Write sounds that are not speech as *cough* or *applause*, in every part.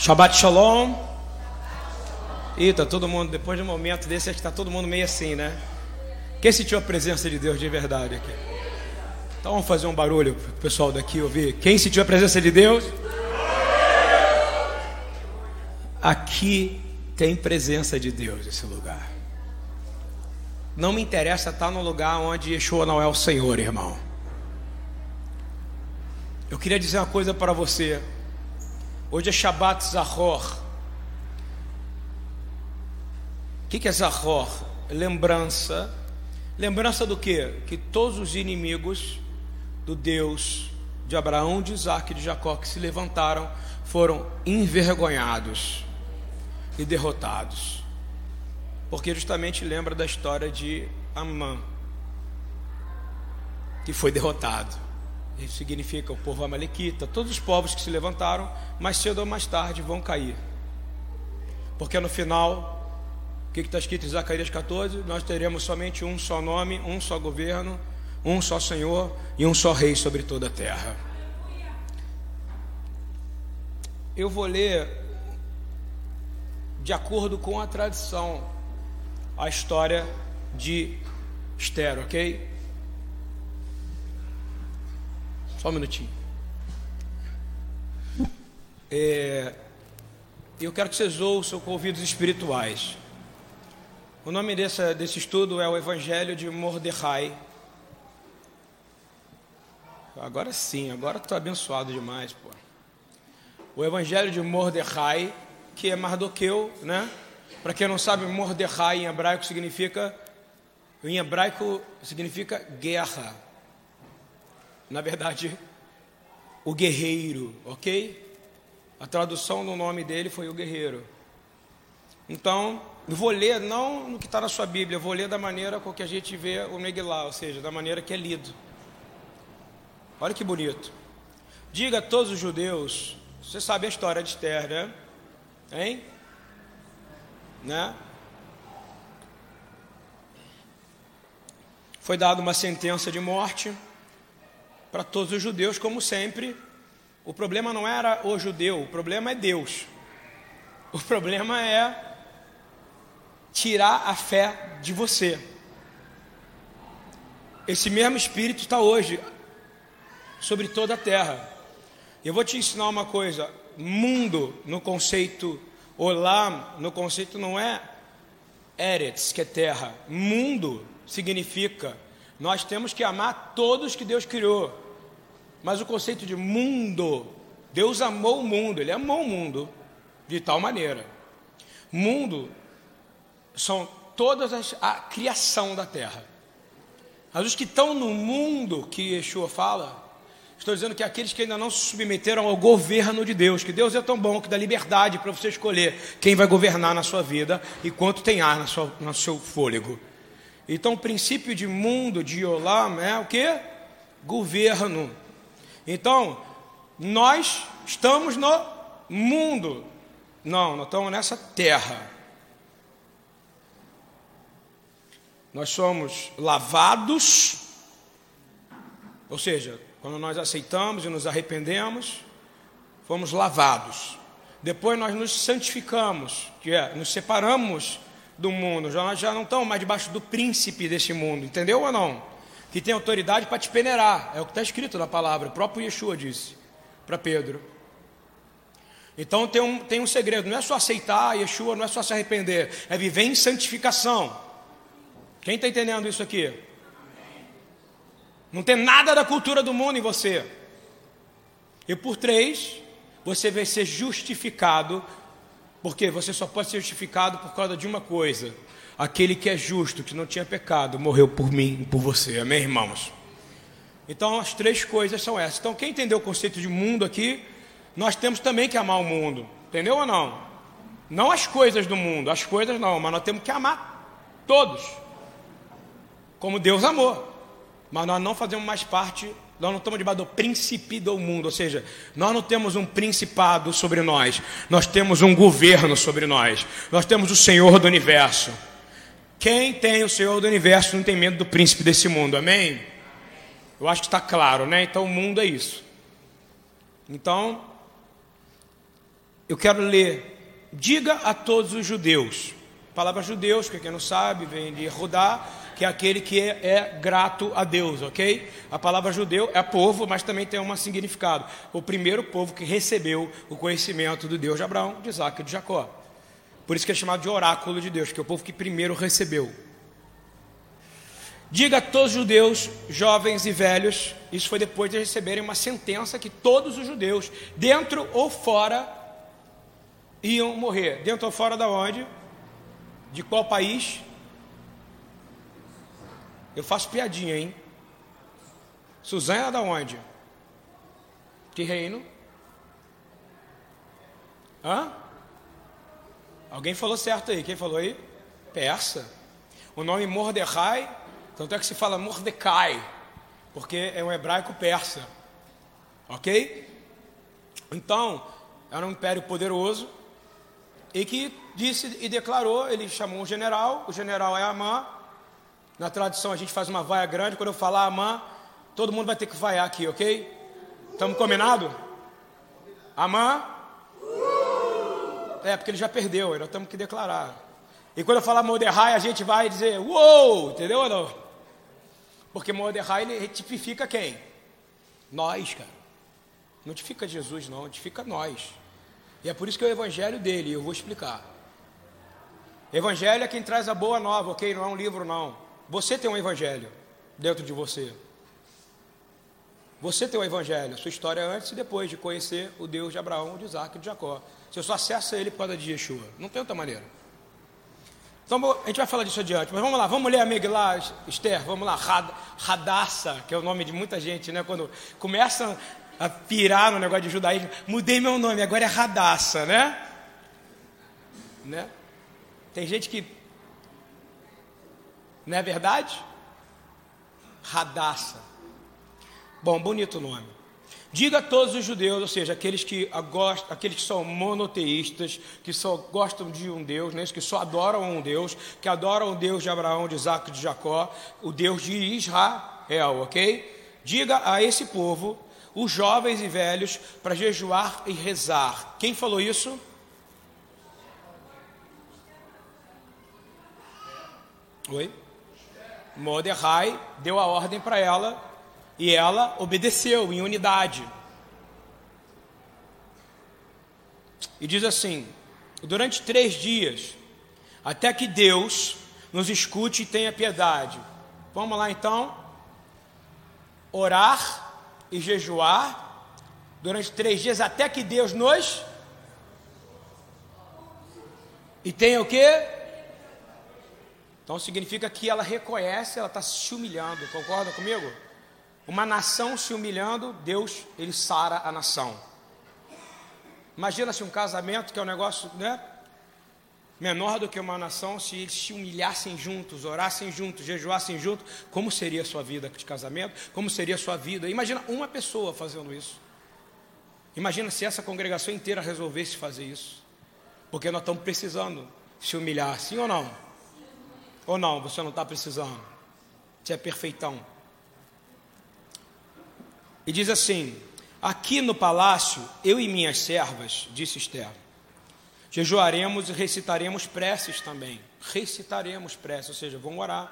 Shabbat Shalom. Tá todo mundo, depois de um momento desse, acho que tá todo mundo meio assim, né? Quem sentiu a presença de Deus de verdade aqui? Então vamos fazer um barulho para o pessoal daqui ouvir. Quem sentiu a presença de Deus? Aqui tem presença de Deus nesse lugar. Não me interessa estar no lugar onde Yeshua não é o Senhor, irmão. Eu queria dizer uma coisa para você. Hoje é Shabbat Zahor. O que, que é Zahor? Lembrança. Lembrança do que? Que todos os inimigos do Deus de Abraão, de Isaac e de Jacó que se levantaram foram envergonhados e derrotados. Porque justamente lembra da história de Amã, que foi derrotado. Isso significa o povo amalequita, todos os povos que se levantaram, mais cedo ou mais tarde vão cair. Porque no final, o que está escrito em Zacarias 14? Nós teremos somente um só nome, um só governo, um só Senhor e um só Rei sobre toda a terra. Eu vou ler, de acordo com a tradição, a história de Esther, ok? Só um minutinho. É, eu quero que vocês ouçam com ouvidos espirituais. O nome desse, desse estudo é o Evangelho de Mordecai. Agora sim, agora estou abençoado demais, pô. O Evangelho de Mordecai, que é Mardoqueu, né? Para quem não sabe, Mordecai em hebraico significa, em hebraico significa guerra na verdade, o guerreiro, ok? A tradução do nome dele foi o guerreiro. Então, vou ler não no que está na sua Bíblia, vou ler da maneira com que a gente vê o Megillah, ou seja, da maneira que é lido. Olha que bonito. Diga a todos os judeus, você sabe a história de Esther, né? Hein? Né? Foi dada uma sentença de morte para todos os judeus, como sempre. O problema não era o judeu, o problema é Deus. O problema é tirar a fé de você. Esse mesmo Espírito está hoje sobre toda a terra. Eu vou te ensinar uma coisa: mundo, no conceito olam, no conceito não é Eretz, que é terra. Mundo significa nós temos que amar todos que Deus criou. Mas o conceito de mundo, Deus amou o mundo, Ele amou o mundo de tal maneira. Mundo são todas as, a criação da terra. Mas os que estão no mundo que Yeshua fala, estou dizendo que aqueles que ainda não se submeteram ao governo de Deus, que Deus é tão bom que dá liberdade para você escolher quem vai governar na sua vida e quanto tem ar na sua, no seu fôlego. Então, o princípio de mundo, de Olam, é o que? Governo. Então, nós estamos no mundo. Não, nós estamos nessa terra. Nós somos lavados, ou seja, quando nós aceitamos e nos arrependemos, fomos lavados. Depois nós nos santificamos, que é, nos separamos do mundo, já, já não estão mais debaixo do príncipe desse mundo, entendeu ou não? Que tem autoridade para te peneirar, é o que está escrito na palavra, o próprio Yeshua disse para Pedro. Então tem um, tem um segredo, não é só aceitar Yeshua, não é só se arrepender, é viver em santificação. Quem está entendendo isso aqui? Não tem nada da cultura do mundo em você. E por três, você vai ser justificado porque você só pode ser justificado por causa de uma coisa: aquele que é justo, que não tinha pecado, morreu por mim, por você. Amém, irmãos? Então, as três coisas são essas. Então, quem entendeu o conceito de mundo aqui, nós temos também que amar o mundo. Entendeu ou não? Não as coisas do mundo, as coisas não, mas nós temos que amar todos. Como Deus amou. Mas nós não fazemos mais parte nós não estamos debaixo do príncipe do mundo, ou seja, nós não temos um principado sobre nós, nós temos um governo sobre nós, nós temos o Senhor do universo. Quem tem o Senhor do universo não tem medo do príncipe desse mundo, amém? Eu acho que está claro, né? Então o mundo é isso. Então, eu quero ler: diga a todos os judeus. Palavra judeus, para quem não sabe, vem de Rudá, que é aquele que é, é, grato a Deus, ok? A palavra judeu é povo, mas também tem um significado. O primeiro povo que recebeu o conhecimento do Deus de Abraão, de Isaac e de Jacó. Por isso que é chamado de oráculo de Deus, que é o povo que primeiro recebeu. Diga a todos os judeus, jovens e velhos, isso foi depois de receberem uma sentença que todos os judeus, dentro ou fora, iam morrer. Dentro ou fora da onde? De qual país? Eu faço piadinha, hein? Suzana é da onde? Que reino? Hã? Alguém falou certo aí. Quem falou aí? Persa. O nome Mordecai tanto é que se fala Mordecai, porque é um hebraico persa. Ok? Então, era um império poderoso e que disse e declarou, ele chamou um general, o general é Amã. Na tradição a gente faz uma vaia grande, quando eu falar Amã, todo mundo vai ter que vaiar aqui, ok? Estamos combinado? Amã? É, porque ele já perdeu, nós temos que declarar. E quando eu falar Mordecai, a gente vai dizer, uou, entendeu ou não? Porque Mordecai ele tipifica quem? Nós, cara. Não tipifica Jesus, não, tipifica nós. E é por isso que é o evangelho dele, eu vou explicar. Evangelho é quem traz a boa nova, ok? Não é um livro, não. Você tem um evangelho dentro de você. Você tem um evangelho, sua história antes e depois de conhecer o Deus de Abraão, de Isaac e de Jacó. Você só acessa ele por causa de Yeshua. Não tem outra maneira. Então a gente vai falar disso adiante, mas vamos lá, vamos ler a Megillah, Esther, vamos lá, Radassa, que é o nome de muita gente, né? Quando começam a pirar no negócio de judaísmo, mudei meu nome, agora é Radassa, né? né? Tem gente que. Não é verdade? Radassa. Bom, bonito nome. Diga a todos os judeus, ou seja, aqueles que, gostam, aqueles que são monoteístas, que só gostam de um Deus, né, que só adoram um Deus, que adoram o Deus de Abraão, de Isaac de Jacó, o Deus de Israel, ok? Diga a esse povo, os jovens e velhos, para jejuar e rezar. Quem falou isso? Oi? Mordecai deu a ordem para ela e ela obedeceu em unidade. E diz assim: durante três dias, até que Deus nos escute e tenha piedade. Vamos lá então, orar e jejuar durante três dias, até que Deus nos. E tenha o quê? Então significa que ela reconhece, ela está se humilhando, concorda comigo? Uma nação se humilhando, Deus, ele sara a nação. Imagina se um casamento, que é um negócio, né? Menor do que uma nação, se eles se humilhassem juntos, orassem juntos, jejuassem juntos, como seria a sua vida de casamento? Como seria a sua vida? Imagina uma pessoa fazendo isso. Imagina se essa congregação inteira resolvesse fazer isso. Porque nós estamos precisando se humilhar, sim ou não? Ou não, você não está precisando? Você é perfeitão. E diz assim: Aqui no palácio, eu e minhas servas, disse Esther, jejuaremos e recitaremos preces também. Recitaremos preces, ou seja, vamos orar.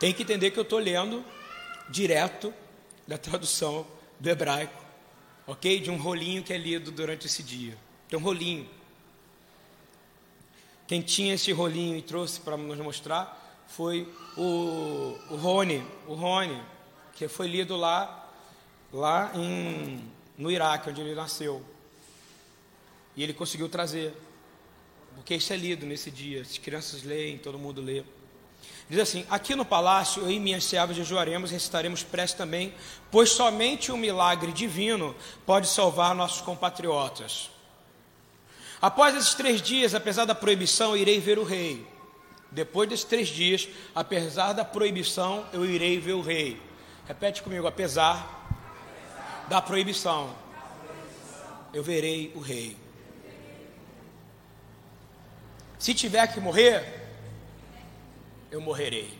Tem que entender que eu estou lendo direto da tradução do hebraico, ok? De um rolinho que é lido durante esse dia. Tem um rolinho. Quem tinha esse rolinho e trouxe para nos mostrar foi o, o Rony. O Rony, que foi lido lá, lá em, no Iraque, onde ele nasceu. E ele conseguiu trazer, porque isso é lido nesse dia. As crianças leem, todo mundo lê. Diz assim: Aqui no palácio, eu e minhas servas jejuaremos e recitaremos prece também, pois somente o milagre divino pode salvar nossos compatriotas. Após esses três dias, apesar da proibição, irei ver o rei. Depois desses três dias, apesar da proibição, eu irei ver o rei. Repete comigo, apesar da proibição, eu verei o rei. Se tiver que morrer, eu morrerei.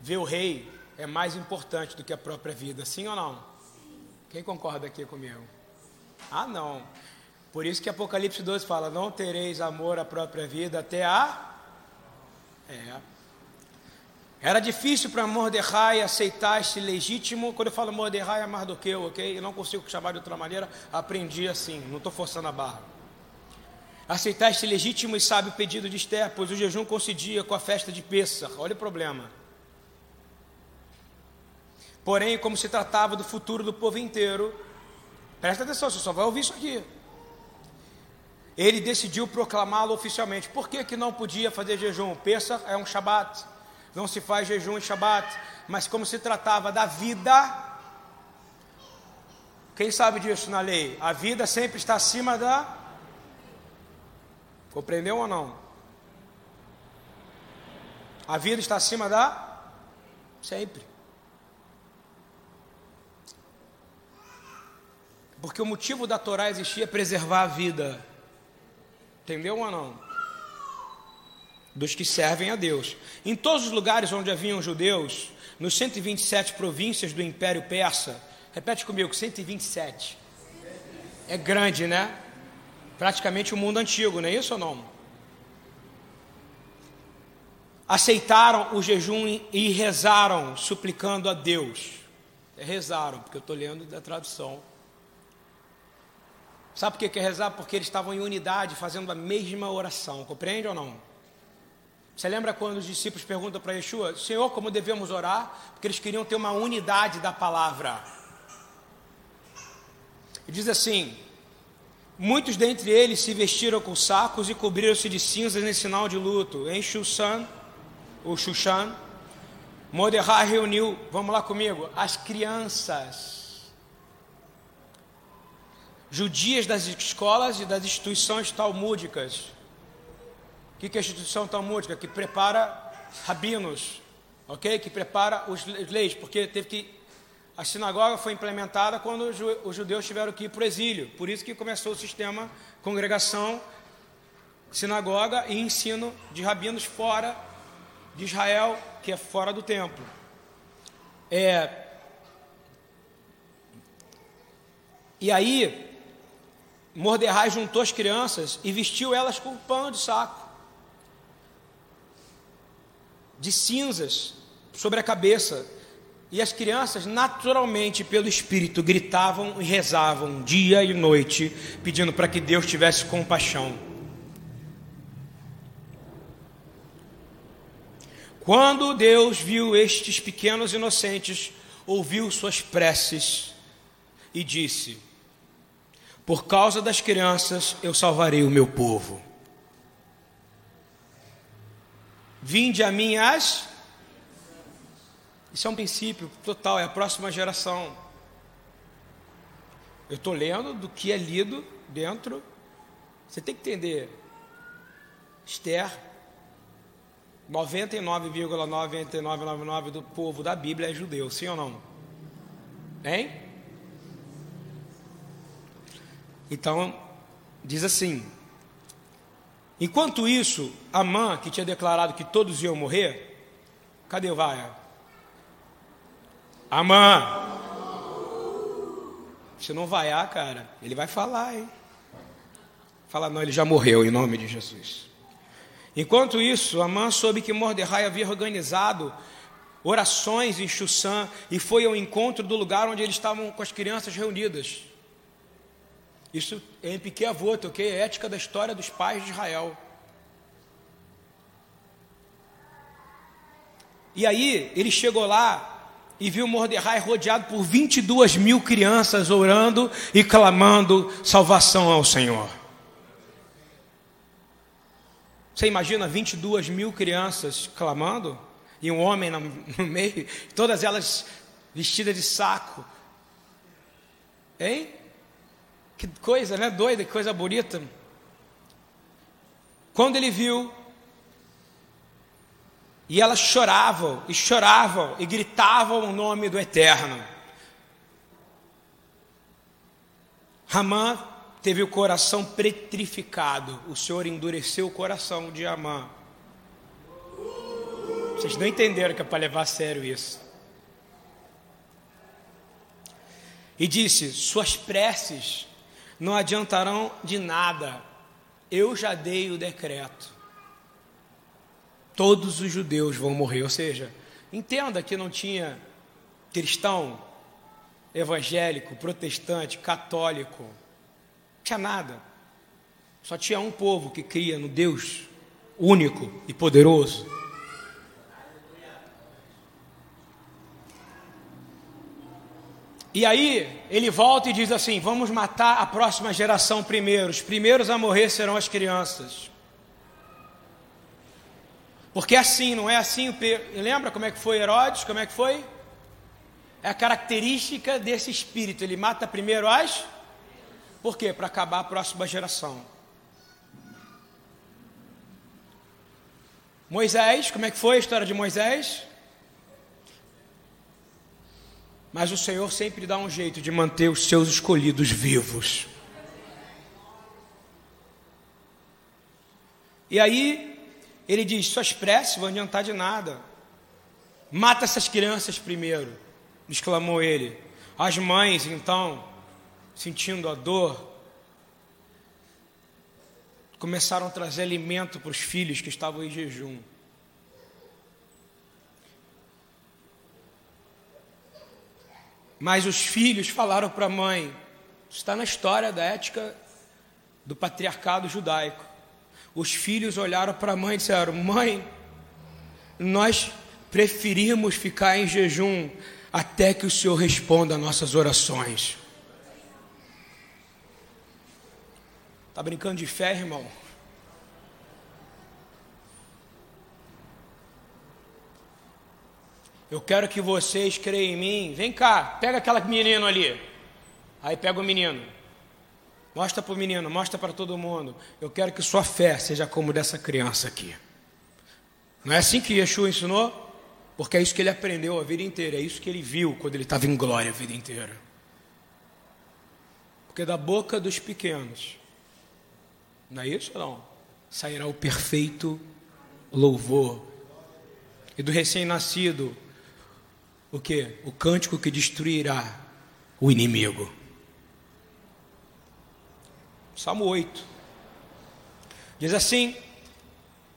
Ver o rei é mais importante do que a própria vida, sim ou não? Quem concorda aqui comigo? Ah, não. Por isso que Apocalipse 12 fala: Não tereis amor à própria vida até a. É. Era difícil para Mordecai aceitar esse legítimo. Quando eu falo Mordecai é mais do que eu, ok? Eu não consigo chamar de outra maneira. Aprendi assim, não estou forçando a barra. Aceitar este legítimo e sábio pedido de Esther, pois o jejum coincidia com a festa de Pêssar. Olha o problema. Porém, como se tratava do futuro do povo inteiro, presta atenção, você só vai ouvir isso aqui. Ele decidiu proclamá-lo oficialmente. Por que, que não podia fazer jejum? Pêssar é um Shabat. Não se faz jejum em Shabat. Mas como se tratava da vida, quem sabe disso na lei? A vida sempre está acima da. Compreendeu ou não? A vida está acima da. Sempre. Porque o motivo da Torá existir é preservar a vida. Entendeu ou não? Dos que servem a Deus. Em todos os lugares onde haviam judeus, nos 127 províncias do Império Persa, repete comigo, 127. É grande, né? Praticamente o mundo antigo, não é isso ou não? Aceitaram o jejum e rezaram, suplicando a Deus. Rezaram, porque eu estou lendo da tradução Sabe por que quer rezar? Porque eles estavam em unidade, fazendo a mesma oração. Compreende ou não? Você lembra quando os discípulos perguntam para Yeshua, Senhor, como devemos orar? Porque eles queriam ter uma unidade da palavra. E diz assim: Muitos dentre eles se vestiram com sacos e cobriram-se de cinzas em sinal de luto. Em Shushan, ou Shushan, Mordecai reuniu, vamos lá comigo, as crianças judias das escolas e das instituições talmúdicas. O que é a instituição talmúdica? Que prepara rabinos, ok? Que prepara os leis, porque teve que a sinagoga foi implementada quando os judeus tiveram que ir para o exílio. Por isso que começou o sistema congregação, sinagoga e ensino de rabinos fora de Israel, que é fora do templo. É, e aí, Mordecai juntou as crianças e vestiu elas com pano de saco, de cinzas sobre a cabeça. E as crianças, naturalmente, pelo Espírito, gritavam e rezavam dia e noite, pedindo para que Deus tivesse compaixão. Quando Deus viu estes pequenos inocentes, ouviu suas preces e disse: por causa das crianças, eu salvarei o meu povo. Vinde a mim as. Isso é um princípio total, é a próxima geração. Eu estou lendo do que é lido dentro. Você tem que entender. Esther, 99,9999 do povo da Bíblia é judeu, sim ou não? Hein? Então, diz assim: Enquanto isso, Amã, que tinha declarado que todos iam morrer, cadê o Vaia? Amã! Se não vaiar, cara, ele vai falar, hein? Fala, não, ele já morreu em nome de Jesus. Enquanto isso, Amã soube que Mordecai havia organizado orações em Xussã e foi ao encontro do lugar onde eles estavam com as crianças reunidas. Isso é em Piquet Avot, ok? É ética da história dos pais de Israel. E aí, ele chegou lá e viu Mordecai rodeado por 22 mil crianças orando e clamando salvação ao Senhor. Você imagina 22 mil crianças clamando? E um homem *laughs* no meio, todas elas vestidas de saco. Hein? Que coisa, né? Doida, que coisa bonita. Quando ele viu, e elas choravam, e choravam, e gritavam o nome do Eterno. Ramã teve o coração petrificado. O Senhor endureceu o coração de Amã. Vocês não entenderam que é para levar a sério isso. E disse: Suas preces não adiantarão de nada. Eu já dei o decreto. Todos os judeus vão morrer. Ou seja, entenda que não tinha cristão, evangélico, protestante, católico. Não tinha nada. Só tinha um povo que cria no Deus único e poderoso. E aí ele volta e diz assim: vamos matar a próxima geração primeiro. Os primeiros a morrer serão as crianças. Porque é assim, não é assim. Lembra como é que foi Herodes? Como é que foi? É a característica desse espírito. Ele mata primeiro as. Por quê? Para acabar a próxima geração. Moisés, como é que foi a história de Moisés? Mas o Senhor sempre dá um jeito de manter os seus escolhidos vivos. E aí, ele diz: suas preces vão adiantar de nada. Mata essas crianças primeiro, exclamou ele. As mães, então, sentindo a dor, começaram a trazer alimento para os filhos que estavam em jejum. Mas os filhos falaram para a mãe, está na história da ética do patriarcado judaico. Os filhos olharam para a mãe e disseram: Mãe, nós preferimos ficar em jejum até que o Senhor responda nossas orações. Está brincando de fé, irmão? Eu quero que vocês creiam em mim. Vem cá, pega aquela menino ali. Aí pega o menino. Mostra para o menino, mostra para todo mundo. Eu quero que sua fé seja como dessa criança aqui. Não é assim que Yeshua ensinou? Porque é isso que ele aprendeu a vida inteira. É isso que ele viu quando ele estava em glória a vida inteira. Porque da boca dos pequenos, não é isso não? Sairá o perfeito louvor. E do recém-nascido, o que? O cântico que destruirá o inimigo. Salmo 8. Diz assim: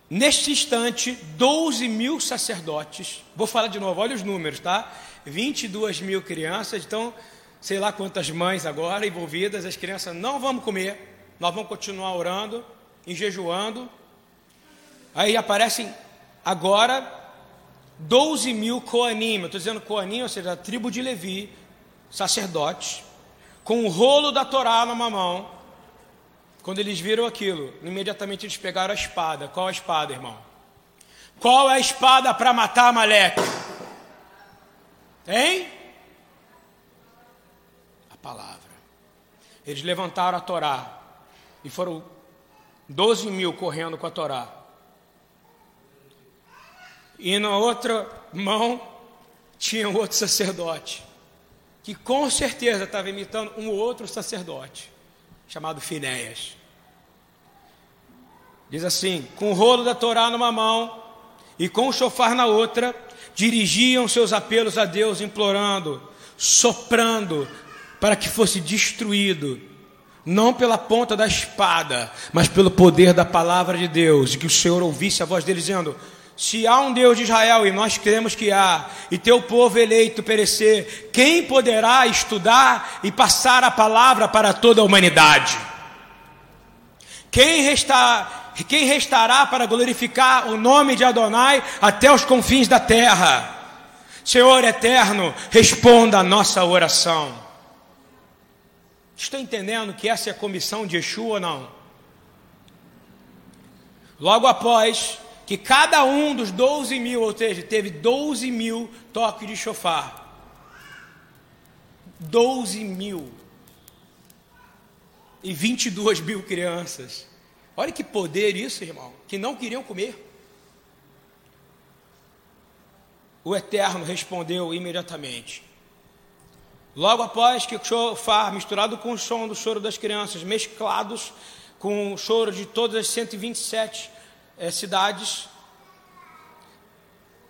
Neste instante, 12 mil sacerdotes, vou falar de novo, olha os números, tá? 22 mil crianças, então, sei lá quantas mães agora envolvidas, as crianças não vão comer, nós vamos continuar orando, enjejuando. Aí aparecem agora 12 mil Coanim, eu estou dizendo Coanim, ou seja, a tribo de Levi, sacerdotes, com o rolo da Torá numa mão. Quando eles viram aquilo, imediatamente eles pegaram a espada. Qual a espada, irmão? Qual é a espada para matar Maleque? Hein? A palavra. Eles levantaram a Torá e foram 12 mil correndo com a Torá e na outra mão tinha outro sacerdote, que com certeza estava imitando um outro sacerdote, chamado Finéias. Diz assim: com o rolo da Torá numa mão e com o chofar na outra, dirigiam seus apelos a Deus, implorando, soprando, para que fosse destruído, não pela ponta da espada, mas pelo poder da palavra de Deus, e que o Senhor ouvisse a voz dele dizendo: se há um Deus de Israel, e nós cremos que há, e teu povo eleito perecer, quem poderá estudar e passar a palavra para toda a humanidade? Quem, resta, quem restará para glorificar o nome de Adonai até os confins da terra? Senhor eterno, responda a nossa oração. Estou entendendo que essa é a comissão de Yeshua ou não? Logo após que cada um dos 12 mil, ou seja, teve 12 mil toques de chofar. 12 mil. E 22 mil crianças. Olha que poder isso, irmão, que não queriam comer. O Eterno respondeu imediatamente. Logo após que o chofar, misturado com o som do choro das crianças, mesclados com o choro de todas as 127 é, cidades,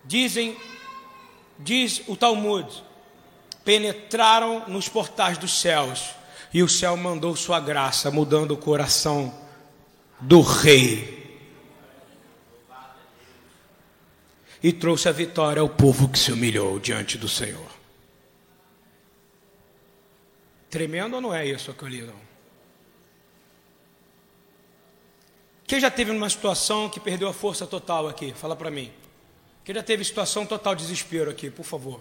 dizem, diz o Talmud, penetraram nos portais dos céus E o céu mandou sua graça, mudando o coração do rei. E trouxe a vitória ao povo que se humilhou diante do Senhor. Tremendo ou não é isso que eu li, não? Quem já teve numa situação que perdeu a força total aqui? Fala para mim. Quem já teve situação total de desespero aqui, por favor?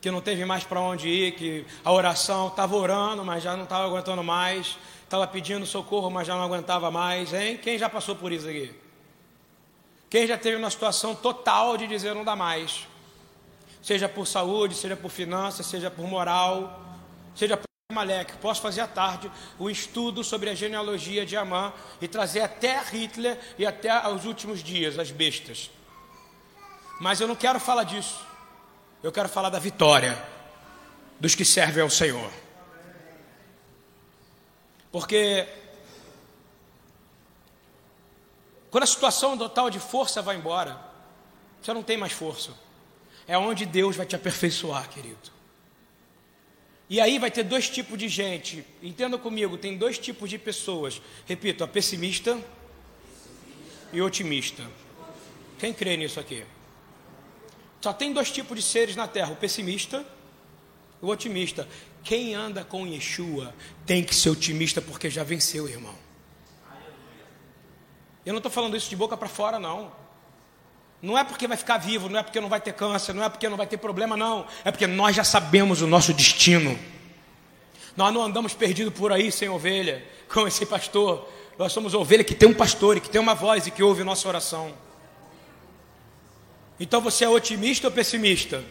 Que não teve mais para onde ir, que a oração estava orando, mas já não estava aguentando mais, estava pedindo socorro, mas já não aguentava mais, hein? Quem já passou por isso aqui? Quem já teve uma situação total de dizer não dá mais? Seja por saúde, seja por finanças, seja por moral, seja por Malek, posso fazer à tarde o estudo sobre a genealogia de Amã e trazer até Hitler e até os últimos dias, as bestas. Mas eu não quero falar disso. Eu quero falar da vitória dos que servem ao Senhor. Porque quando a situação total de força vai embora, você não tem mais força. É onde Deus vai te aperfeiçoar, querido. E aí vai ter dois tipos de gente. Entenda comigo, tem dois tipos de pessoas. Repito, a pessimista e otimista. Quem crê nisso aqui? Só tem dois tipos de seres na terra: o pessimista e o otimista. Quem anda com Yeshua tem que ser otimista porque já venceu, irmão. Eu não estou falando isso de boca para fora, não. Não é porque vai ficar vivo, não é porque não vai ter câncer, não é porque não vai ter problema, não. É porque nós já sabemos o nosso destino. Nós não andamos perdidos por aí sem ovelha, como esse pastor. Nós somos ovelha que tem um pastor e que tem uma voz e que ouve nossa oração. Então você é otimista ou pessimista?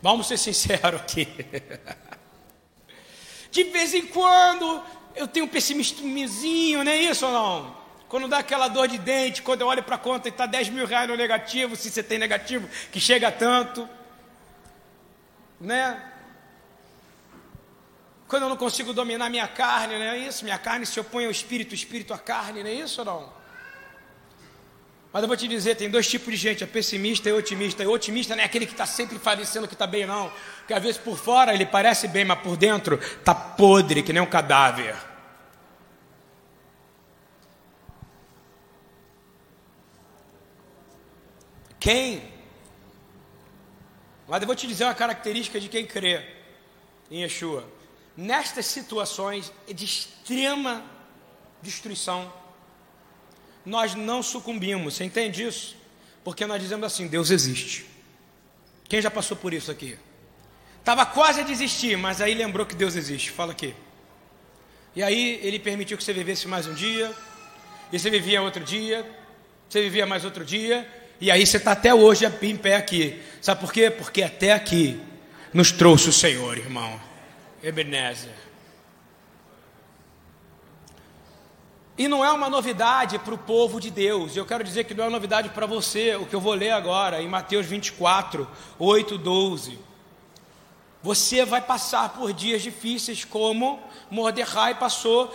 Vamos ser sinceros aqui. *laughs* De vez em quando eu tenho um pessimismozinho, não é isso ou não? Quando dá aquela dor de dente, quando eu olho para a conta e está 10 mil reais no negativo, se você tem negativo, que chega tanto. Né? Quando eu não consigo dominar minha carne, não é isso? Minha carne se opõe ao espírito, o espírito à carne, não é isso ou não? Mas eu vou te dizer, tem dois tipos de gente, a pessimista e otimista. E otimista não é aquele que está sempre parecendo que está bem, não. Porque às vezes por fora ele parece bem, mas por dentro está podre, que nem um cadáver. Quem? Mas eu vou te dizer uma característica de quem crê em Yeshua. Nestas situações de extrema destruição, nós não sucumbimos. Você entende isso? Porque nós dizemos assim: Deus existe. Quem já passou por isso aqui? Estava quase a desistir, mas aí lembrou que Deus existe. Fala aqui. E aí ele permitiu que você vivesse mais um dia, e você vivia outro dia, você vivia mais outro dia, e aí você está até hoje em pé aqui. Sabe por quê? Porque até aqui nos trouxe o Senhor, irmão. Ebenezer. E não é uma novidade para o povo de Deus. Eu quero dizer que não é novidade para você, o que eu vou ler agora, em Mateus 24, 8, 12. Você vai passar por dias difíceis, como Mordecai passou.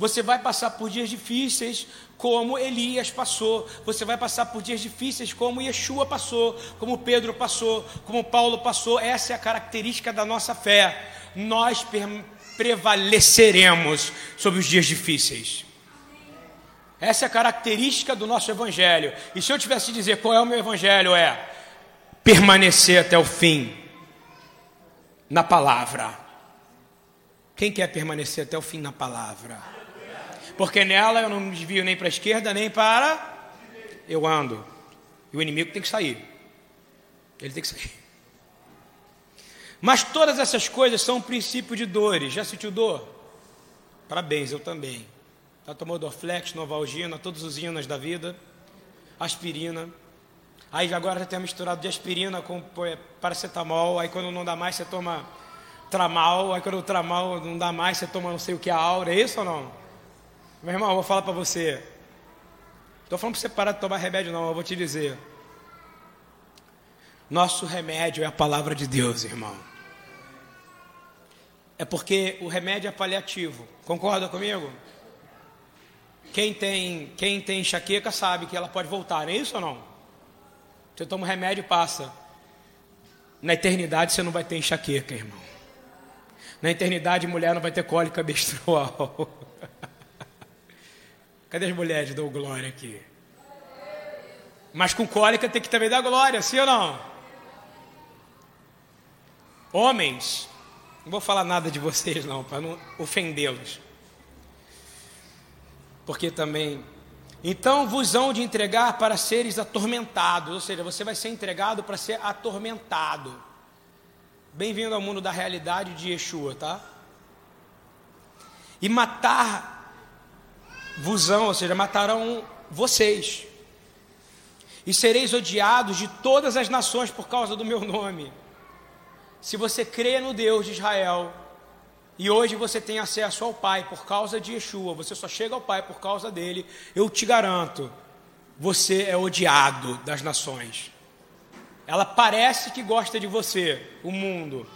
Você vai passar por dias difíceis, como Elias passou, você vai passar por dias difíceis, como Yeshua passou, como Pedro passou, como Paulo passou. Essa é a característica da nossa fé. Nós prevaleceremos sobre os dias difíceis. Essa é a característica do nosso evangelho. E se eu tivesse que dizer qual é o meu evangelho, é permanecer até o fim na palavra. Quem quer permanecer até o fim na palavra? Porque nela eu não me desvio nem para a esquerda nem para. Eu ando. E o inimigo tem que sair. Ele tem que sair. Mas todas essas coisas são um princípio de dores. Já sentiu dor? Parabéns, eu também. Já tomou Dorflex, Novalgina, todos os inas da vida, aspirina. Aí agora já tem misturado de aspirina com paracetamol. Aí quando não dá mais, você toma tramal. Aí quando o tramal não dá mais, você toma não sei o que, a aura. É isso ou não? Meu irmão, eu vou falar para você. Estou falando para você parar de tomar remédio, não. Eu vou te dizer. Nosso remédio é a palavra de Deus, irmão. É porque o remédio é paliativo. Concorda comigo? Quem tem, quem tem enxaqueca sabe que ela pode voltar, não é isso ou não? Você toma um remédio e passa. Na eternidade você não vai ter enxaqueca, irmão. Na eternidade, mulher não vai ter cólica *laughs* menstrual. Cadê as mulheres? Dou glória aqui. Mas com cólica tem que também dar glória, sim ou não? Homens, não vou falar nada de vocês não, para não ofendê-los. Porque também. Então vos hão de entregar para seres atormentados, ou seja, você vai ser entregado para ser atormentado. Bem-vindo ao mundo da realidade de Yeshua, tá? E matar vosão, ou seja, matarão vocês. E sereis odiados de todas as nações por causa do meu nome. Se você crê no Deus de Israel, e hoje você tem acesso ao Pai por causa de Yeshua, você só chega ao Pai por causa dele, eu te garanto, você é odiado das nações. Ela parece que gosta de você, o mundo,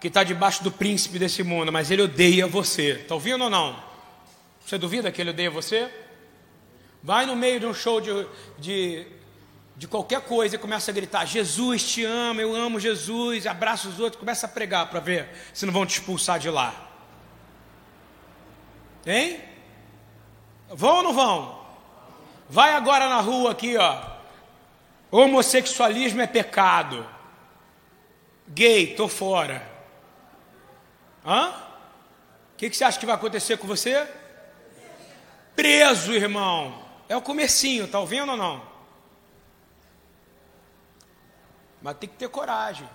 que está debaixo do príncipe desse mundo, mas ele odeia você. Está ouvindo ou não? Você duvida que ele odeia você? Vai no meio de um show de, de de qualquer coisa e começa a gritar: Jesus te ama, eu amo Jesus, abraça os outros, começa a pregar para ver se não vão te expulsar de lá. Hein? Vão ou não vão? Vai agora na rua aqui, ó. Homossexualismo é pecado. Gay, tô fora. Hã? O que, que você acha que vai acontecer com você? Preso, irmão. É o comecinho, tá ouvindo ou não? Mas tem que ter coragem.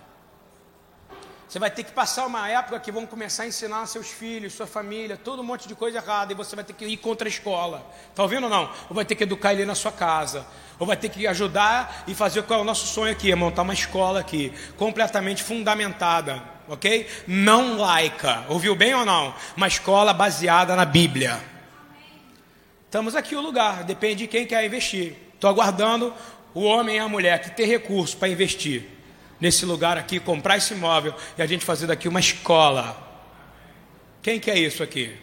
Você vai ter que passar uma época que vão começar a ensinar seus filhos, sua família, todo um monte de coisa errada, e você vai ter que ir contra a escola. Está ouvindo ou não? Ou vai ter que educar ele na sua casa. Ou vai ter que ajudar e fazer qual é o nosso sonho aqui, é montar uma escola aqui, completamente fundamentada, ok? Não laica. Ouviu bem ou não? Uma escola baseada na Bíblia. Estamos aqui o lugar, depende de quem quer investir. Estou aguardando o homem e a mulher que tem recurso para investir nesse lugar aqui, comprar esse imóvel e a gente fazer daqui uma escola. Quem quer isso aqui?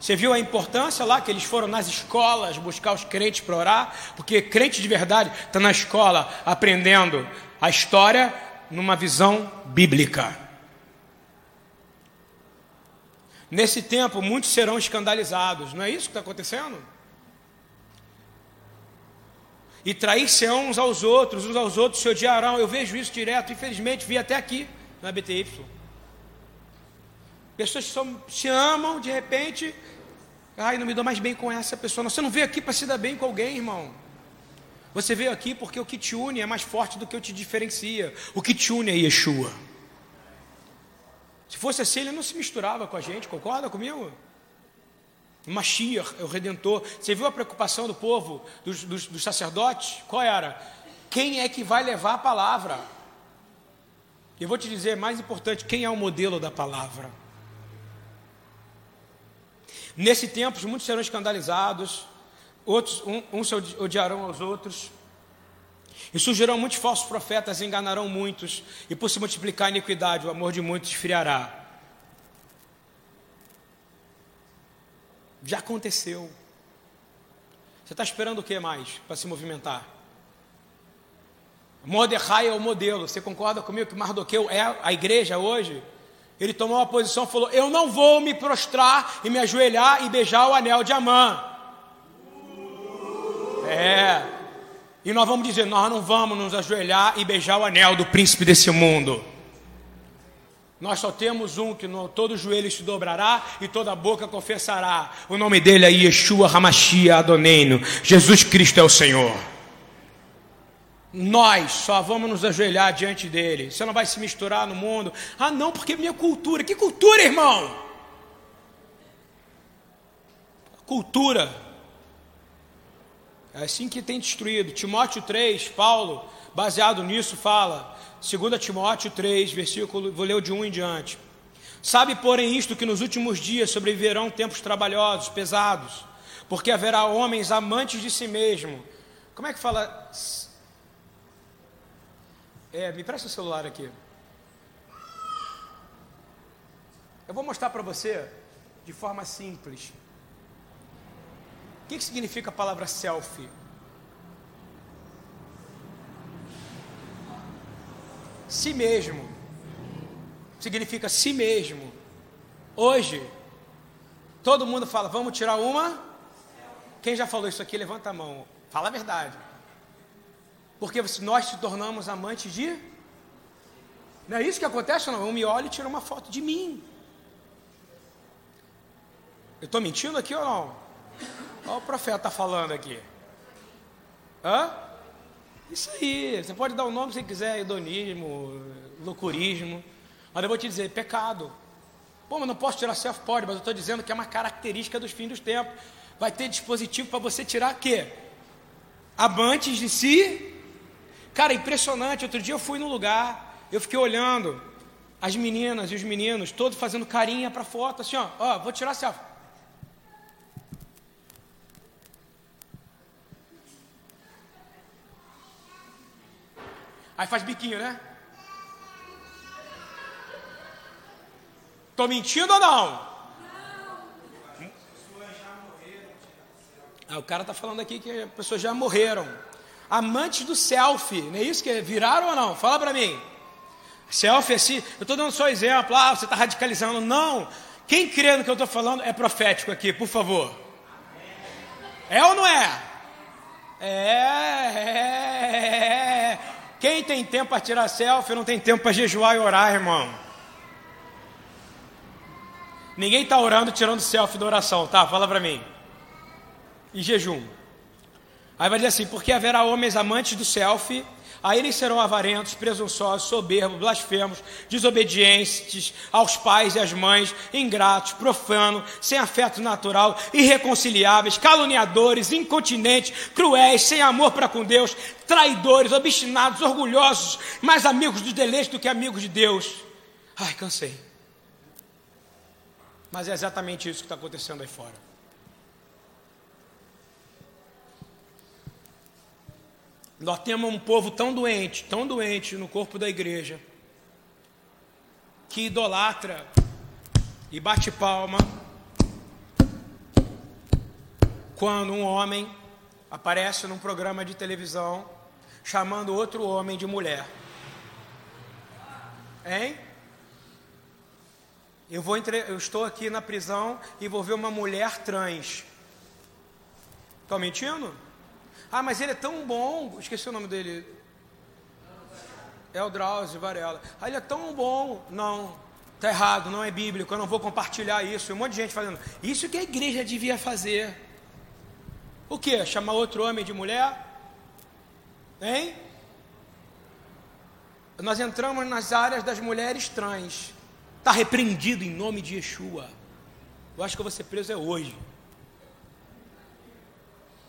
Você viu a importância lá que eles foram nas escolas buscar os crentes para orar? Porque crente de verdade está na escola aprendendo a história numa visão bíblica. Nesse tempo, muitos serão escandalizados, não é isso que está acontecendo? e trair-se-ão uns aos outros, uns aos outros se odiarão. Eu vejo isso direto, infelizmente, vi até aqui na BTY. Pessoas que se amam, de repente, ai, não me dou mais bem com essa pessoa. Você não veio aqui para se dar bem com alguém, irmão. Você veio aqui porque o que te une é mais forte do que o que te diferencia. O que te une é Yeshua. Se fosse assim, ele não se misturava com a gente, concorda comigo? O Mashiach é o Redentor. Você viu a preocupação do povo, dos, dos, dos sacerdotes? Qual era? Quem é que vai levar a palavra? Eu vou te dizer, mais importante, quem é o modelo da palavra? Nesse tempo, muitos serão escandalizados, outros, um, uns se odiarão aos outros, e surgirão muitos falsos profetas, enganarão muitos, e por se multiplicar a iniquidade, o amor de muitos esfriará. Já aconteceu. Você está esperando o que mais para se movimentar? Mordecai é o modelo. Você concorda comigo que Mardoqueu é a igreja hoje? Ele tomou uma posição e falou: Eu não vou me prostrar e me ajoelhar e beijar o anel de Amã. É. E nós vamos dizer: Nós não vamos nos ajoelhar e beijar o anel do príncipe desse mundo. Nós só temos um que no, todo joelho se dobrará e toda boca confessará. O nome dele é Yeshua Hamashia Adoneino. Jesus Cristo é o Senhor. Nós só vamos nos ajoelhar diante dele. Você não vai se misturar no mundo. Ah, não, porque minha cultura. Que cultura, irmão? Cultura. É assim que tem destruído. Timóteo 3, Paulo, baseado nisso, fala 2 Timóteo 3, versículo, vou ler de 1 em diante. Sabe, porém, isto que nos últimos dias sobreviverão tempos trabalhosos, pesados, porque haverá homens amantes de si mesmo. Como é que fala? É, me presta o celular aqui. Eu vou mostrar para você de forma simples. O que, que significa a palavra selfie? si mesmo. significa si mesmo. Hoje, todo mundo fala, vamos tirar uma? Quem já falou isso aqui, levanta a mão. Fala a verdade. Porque nós se tornamos amantes de. Não é isso que acontece, não? Eu me olho e tiro uma foto de mim. Eu estou mentindo aqui ou não? Olha o profeta falando aqui. Hã? Isso aí. Você pode dar o nome se quiser, hedonismo, loucurismo. Mas eu vou te dizer, pecado. Pô, mas não posso tirar selfie? Pode, mas eu estou dizendo que é uma característica dos fins dos tempos. Vai ter dispositivo para você tirar quê? Amantes de si. Cara, impressionante. Outro dia eu fui num lugar, eu fiquei olhando as meninas e os meninos, todos fazendo carinha para foto, assim, ó, ó, vou tirar selfie. Aí faz biquinho, né? Tô mentindo ou não? Ah, o cara tá falando aqui que as pessoas já morreram. Amantes do selfie, não é isso que viraram ou não? Fala para mim. Selfie assim, eu estou dando só exemplo, ah, você está radicalizando. Não, quem crê no que eu estou falando é profético aqui, por favor. É ou não é? É, é, é. Quem tem tempo para tirar selfie não tem tempo para jejuar e orar, irmão. Ninguém está orando tirando selfie da oração, tá? Fala para mim. E jejum. Aí vai dizer assim: porque haverá homens amantes do selfie, aí eles serão avarentos, presunçosos, soberbos, blasfemos, desobedientes aos pais e às mães, ingratos, profanos, sem afeto natural, irreconciliáveis, caluniadores, incontinentes, cruéis, sem amor para com Deus, traidores, obstinados, orgulhosos, mais amigos dos deleites do que amigos de Deus. Ai, cansei. Mas é exatamente isso que está acontecendo aí fora. Nós temos um povo tão doente, tão doente no corpo da igreja, que idolatra e bate palma quando um homem aparece num programa de televisão chamando outro homem de mulher. Hein? Eu, vou entre... eu estou aqui na prisão e vou ver uma mulher trans. Estou mentindo? Ah, mas ele é tão bom. Esqueci o nome dele. É o Drauzio Varela. Ah, ele é tão bom. Não, está errado, não é bíblico. Eu não vou compartilhar isso. Um monte de gente fazendo. Isso que a igreja devia fazer. O que? Chamar outro homem de mulher? Hein? Nós entramos nas áreas das mulheres trans. Está repreendido em nome de Yeshua. Eu acho que eu vou ser preso é hoje.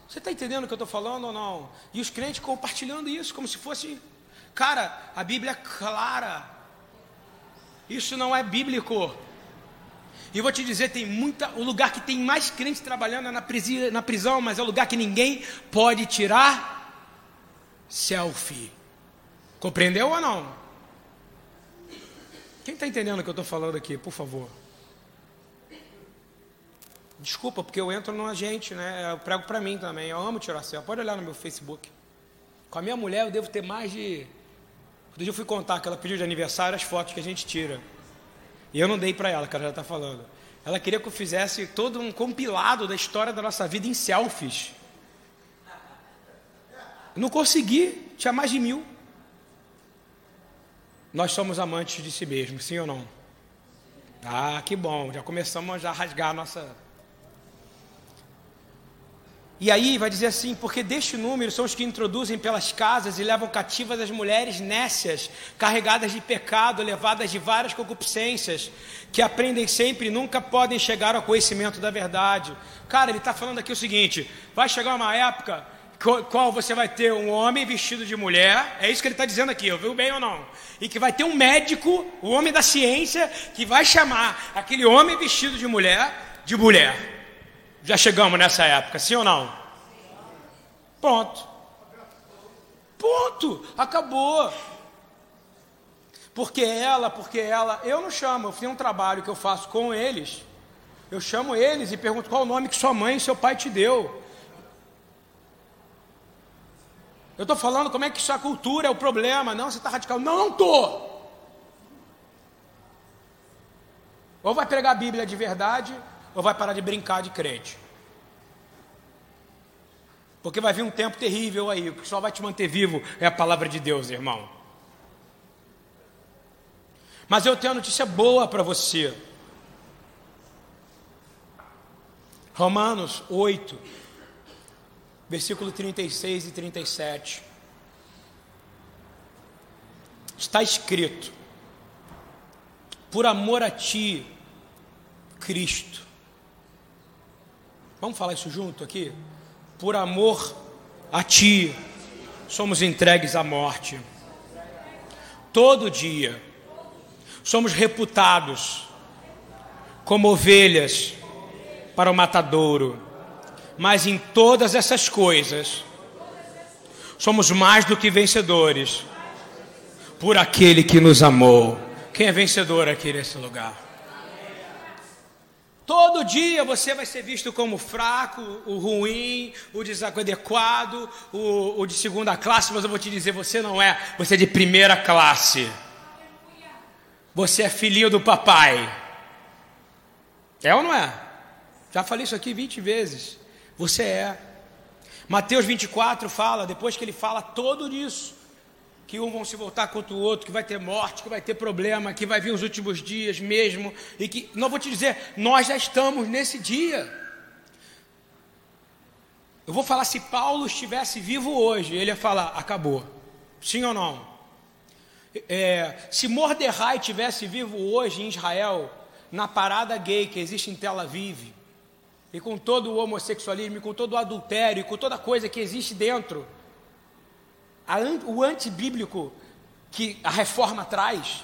Você está entendendo o que eu estou falando ou não? E os crentes compartilhando isso como se fosse. Cara, a Bíblia é clara. Isso não é bíblico. E vou te dizer, tem muita. O lugar que tem mais crentes trabalhando é na, prisi, na prisão, mas é o lugar que ninguém pode tirar selfie. Compreendeu ou não? Quem está entendendo o que eu estou falando aqui, por favor? Desculpa, porque eu entro no agente, né? Eu prego para mim também. Eu amo tirar selfie. Pode olhar no meu Facebook. Com a minha mulher eu devo ter mais de. Outro dia eu fui contar que ela pediu de aniversário as fotos que a gente tira. E eu não dei para ela, que ela já está falando. Ela queria que eu fizesse todo um compilado da história da nossa vida em selfies. não consegui, tinha mais de mil. Nós somos amantes de si mesmo, sim ou não? Ah, que bom, já começamos a rasgar a nossa e aí vai dizer assim: porque deste número são os que introduzem pelas casas e levam cativas as mulheres nécias, carregadas de pecado, levadas de várias concupiscências, que aprendem sempre e nunca podem chegar ao conhecimento da verdade. Cara, ele está falando aqui o seguinte: vai chegar uma época qual você vai ter um homem vestido de mulher, é isso que ele está dizendo aqui, ouviu bem ou não? E que vai ter um médico, o homem da ciência, que vai chamar aquele homem vestido de mulher de mulher. Já chegamos nessa época, sim ou não? Ponto. Ponto. Acabou. Porque ela, porque ela, eu não chamo, eu fiz um trabalho que eu faço com eles. Eu chamo eles e pergunto qual o nome que sua mãe e seu pai te deu. Eu estou falando como é que isso é cultura, é o problema. Não, você está radical. Não, não estou. Ou vai pregar a Bíblia de verdade, ou vai parar de brincar de crente. Porque vai vir um tempo terrível aí, o que só vai te manter vivo é a palavra de Deus, irmão. Mas eu tenho uma notícia boa para você. Romanos 8, versículo 36 e 37. Está escrito: Por amor a ti, Cristo. Vamos falar isso junto aqui? Por amor a ti, somos entregues à morte. Todo dia somos reputados como ovelhas para o matadouro, mas em todas essas coisas somos mais do que vencedores por aquele que nos amou. Quem é vencedor aqui nesse lugar? Todo dia você vai ser visto como fraco, o ruim, o desadequado, o, o de segunda classe, mas eu vou te dizer: você não é, você é de primeira classe. Você é filhinho do papai. É ou não é? Já falei isso aqui 20 vezes. Você é. Mateus 24 fala, depois que ele fala todo isso, que um vão se voltar contra o outro, que vai ter morte, que vai ter problema, que vai vir os últimos dias mesmo, e que, não vou te dizer, nós já estamos nesse dia. Eu vou falar se Paulo estivesse vivo hoje, ele ia falar, acabou. Sim ou não? É, se Mordecai estivesse vivo hoje em Israel, na parada gay que existe em Tel Aviv, e com todo o homossexualismo, e com todo o adultério, e com toda coisa que existe dentro, a, o antibíblico que a reforma traz,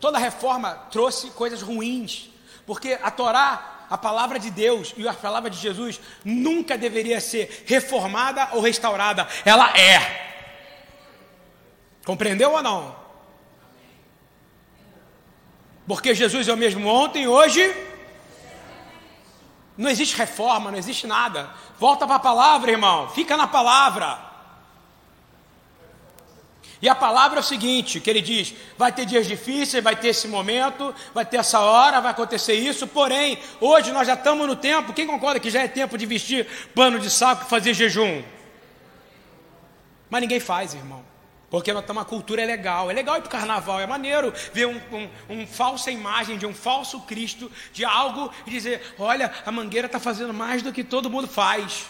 toda reforma trouxe coisas ruins, porque a Torá, a palavra de Deus e a palavra de Jesus nunca deveria ser reformada ou restaurada, ela é. Compreendeu ou não? Porque Jesus é o mesmo ontem, hoje não existe reforma, não existe nada. Volta para a palavra, irmão. Fica na palavra. E a palavra é o seguinte, que ele diz: vai ter dias difíceis, vai ter esse momento, vai ter essa hora, vai acontecer isso. Porém, hoje nós já estamos no tempo. Quem concorda que já é tempo de vestir pano de saco e fazer jejum? Mas ninguém faz, irmão. Porque nós temos uma cultura é legal, é legal ir para o carnaval, é maneiro ver um, um, um, falsa imagem de um falso Cristo, de algo e dizer: olha, a mangueira está fazendo mais do que todo mundo faz,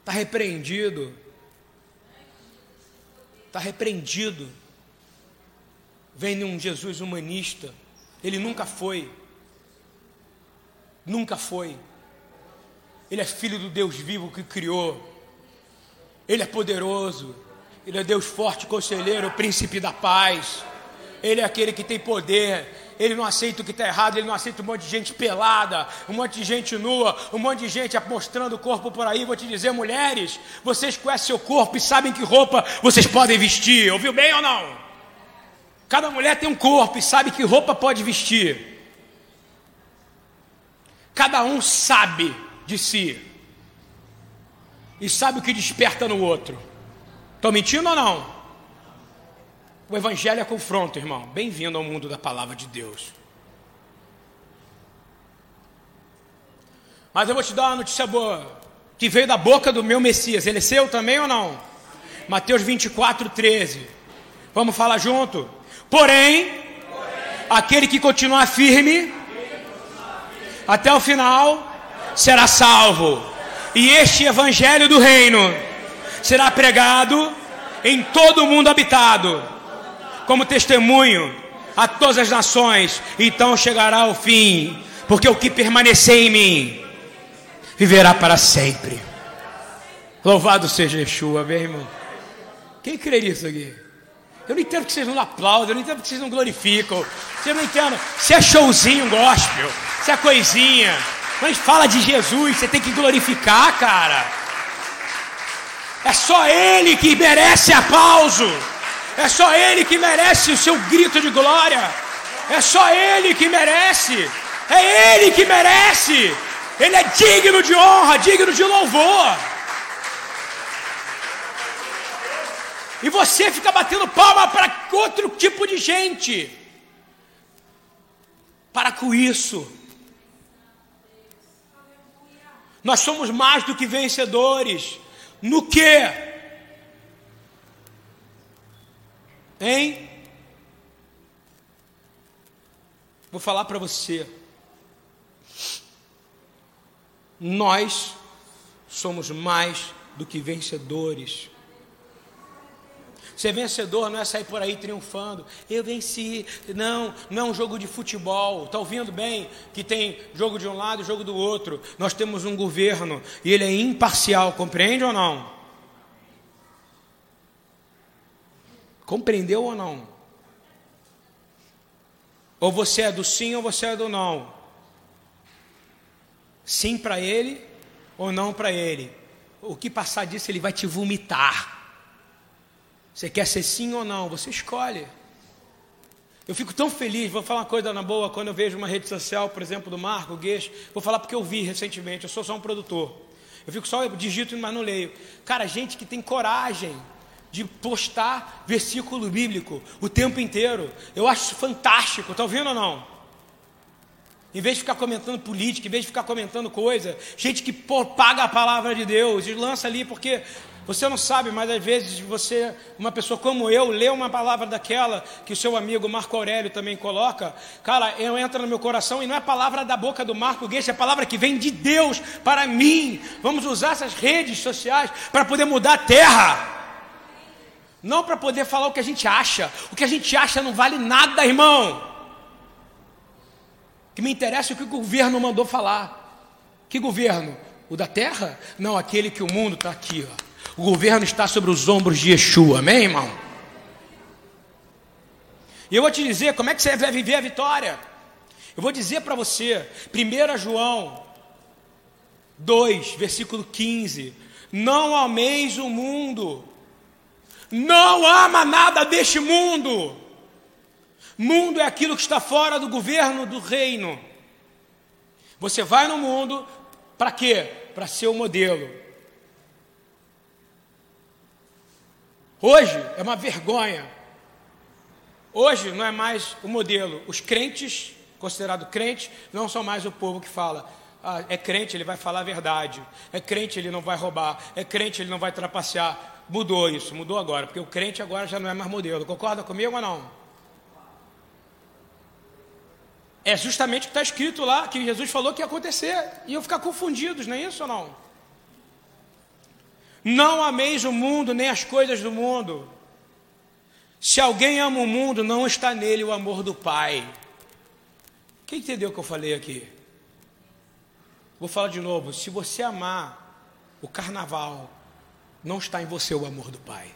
está repreendido, está repreendido. Vem um Jesus humanista, ele nunca foi, nunca foi, ele é filho do Deus vivo que criou, ele é poderoso. Ele é Deus forte, conselheiro, príncipe da paz. Ele é aquele que tem poder. Ele não aceita o que está errado, ele não aceita um monte de gente pelada, um monte de gente nua, um monte de gente mostrando o corpo por aí. Vou te dizer, mulheres, vocês conhecem seu corpo e sabem que roupa vocês podem vestir. Ouviu bem ou não? Cada mulher tem um corpo e sabe que roupa pode vestir. Cada um sabe de si e sabe o que desperta no outro. Estou mentindo ou não? O Evangelho é confronto, irmão. Bem-vindo ao mundo da palavra de Deus. Mas eu vou te dar uma notícia boa, que veio da boca do meu Messias. Ele é seu também ou não? Mateus 24, 13. Vamos falar junto? Porém, Porém aquele que continuar firme até o final será salvo. E este evangelho do reino será pregado em todo o mundo habitado, como testemunho a todas as nações, então chegará o fim, porque o que permanecer em mim viverá para sempre. Louvado seja Yeshua, meu irmão. Quem crê nisso aqui? Eu não entendo que vocês não aplaudem, eu não entendo que vocês não glorificam. Você não entendo se é showzinho gospel, se é coisinha. Mas fala de Jesus, você tem que glorificar, cara. É só Ele que merece aplauso. É só Ele que merece o seu grito de glória. É só Ele que merece. É Ele que merece. Ele é digno de honra, digno de louvor. E você fica batendo palma para outro tipo de gente. Para com isso. Nós somos mais do que vencedores. No que? Hein? Vou falar para você. Nós somos mais do que vencedores. Ser vencedor não é sair por aí triunfando. Eu venci. Não, não é um jogo de futebol. Está ouvindo bem que tem jogo de um lado e jogo do outro. Nós temos um governo e ele é imparcial. Compreende ou não? Compreendeu ou não? Ou você é do sim ou você é do não. Sim para ele ou não para ele. O que passar disso ele vai te vomitar. Você quer ser sim ou não? Você escolhe. Eu fico tão feliz, vou falar uma coisa na boa, quando eu vejo uma rede social, por exemplo, do Marco Guedes, vou falar porque eu vi recentemente, eu sou só um produtor. Eu fico só, eu digito, mas não leio. Cara, gente que tem coragem de postar versículo bíblico o tempo inteiro. Eu acho fantástico, tá ouvindo ou não? Em vez de ficar comentando política, em vez de ficar comentando coisa, gente que paga a palavra de Deus e lança ali, porque você não sabe, mas às vezes você, uma pessoa como eu, lê uma palavra daquela que o seu amigo Marco Aurélio também coloca, cara, eu entra no meu coração e não é palavra da boca do Marco Guedes, é palavra que vem de Deus para mim. Vamos usar essas redes sociais para poder mudar a terra. Não para poder falar o que a gente acha. O que a gente acha não vale nada, irmão. O que me interessa é o que o governo mandou falar. Que governo? O da terra? Não, aquele que o mundo está aqui, ó. O governo está sobre os ombros de Yeshua, amém, irmão? E eu vou te dizer como é que você vai viver a vitória. Eu vou dizer para você, 1 João 2, versículo 15: Não ameis o mundo, não ama nada deste mundo. Mundo é aquilo que está fora do governo do reino. Você vai no mundo para quê? Para ser o modelo. Hoje é uma vergonha. Hoje não é mais o modelo. Os crentes, considerados crentes, não são mais o povo que fala. Ah, é crente, ele vai falar a verdade. É crente, ele não vai roubar. É crente, ele não vai trapacear. Mudou isso, mudou agora, porque o crente agora já não é mais modelo. Concorda comigo ou não? É justamente o que está escrito lá, que Jesus falou que ia acontecer. E eu ficar confundidos, não é isso ou não? Não ameis o mundo nem as coisas do mundo. Se alguém ama o mundo, não está nele o amor do Pai. Quem entendeu o que eu falei aqui? Vou falar de novo. Se você amar o carnaval, não está em você o amor do Pai.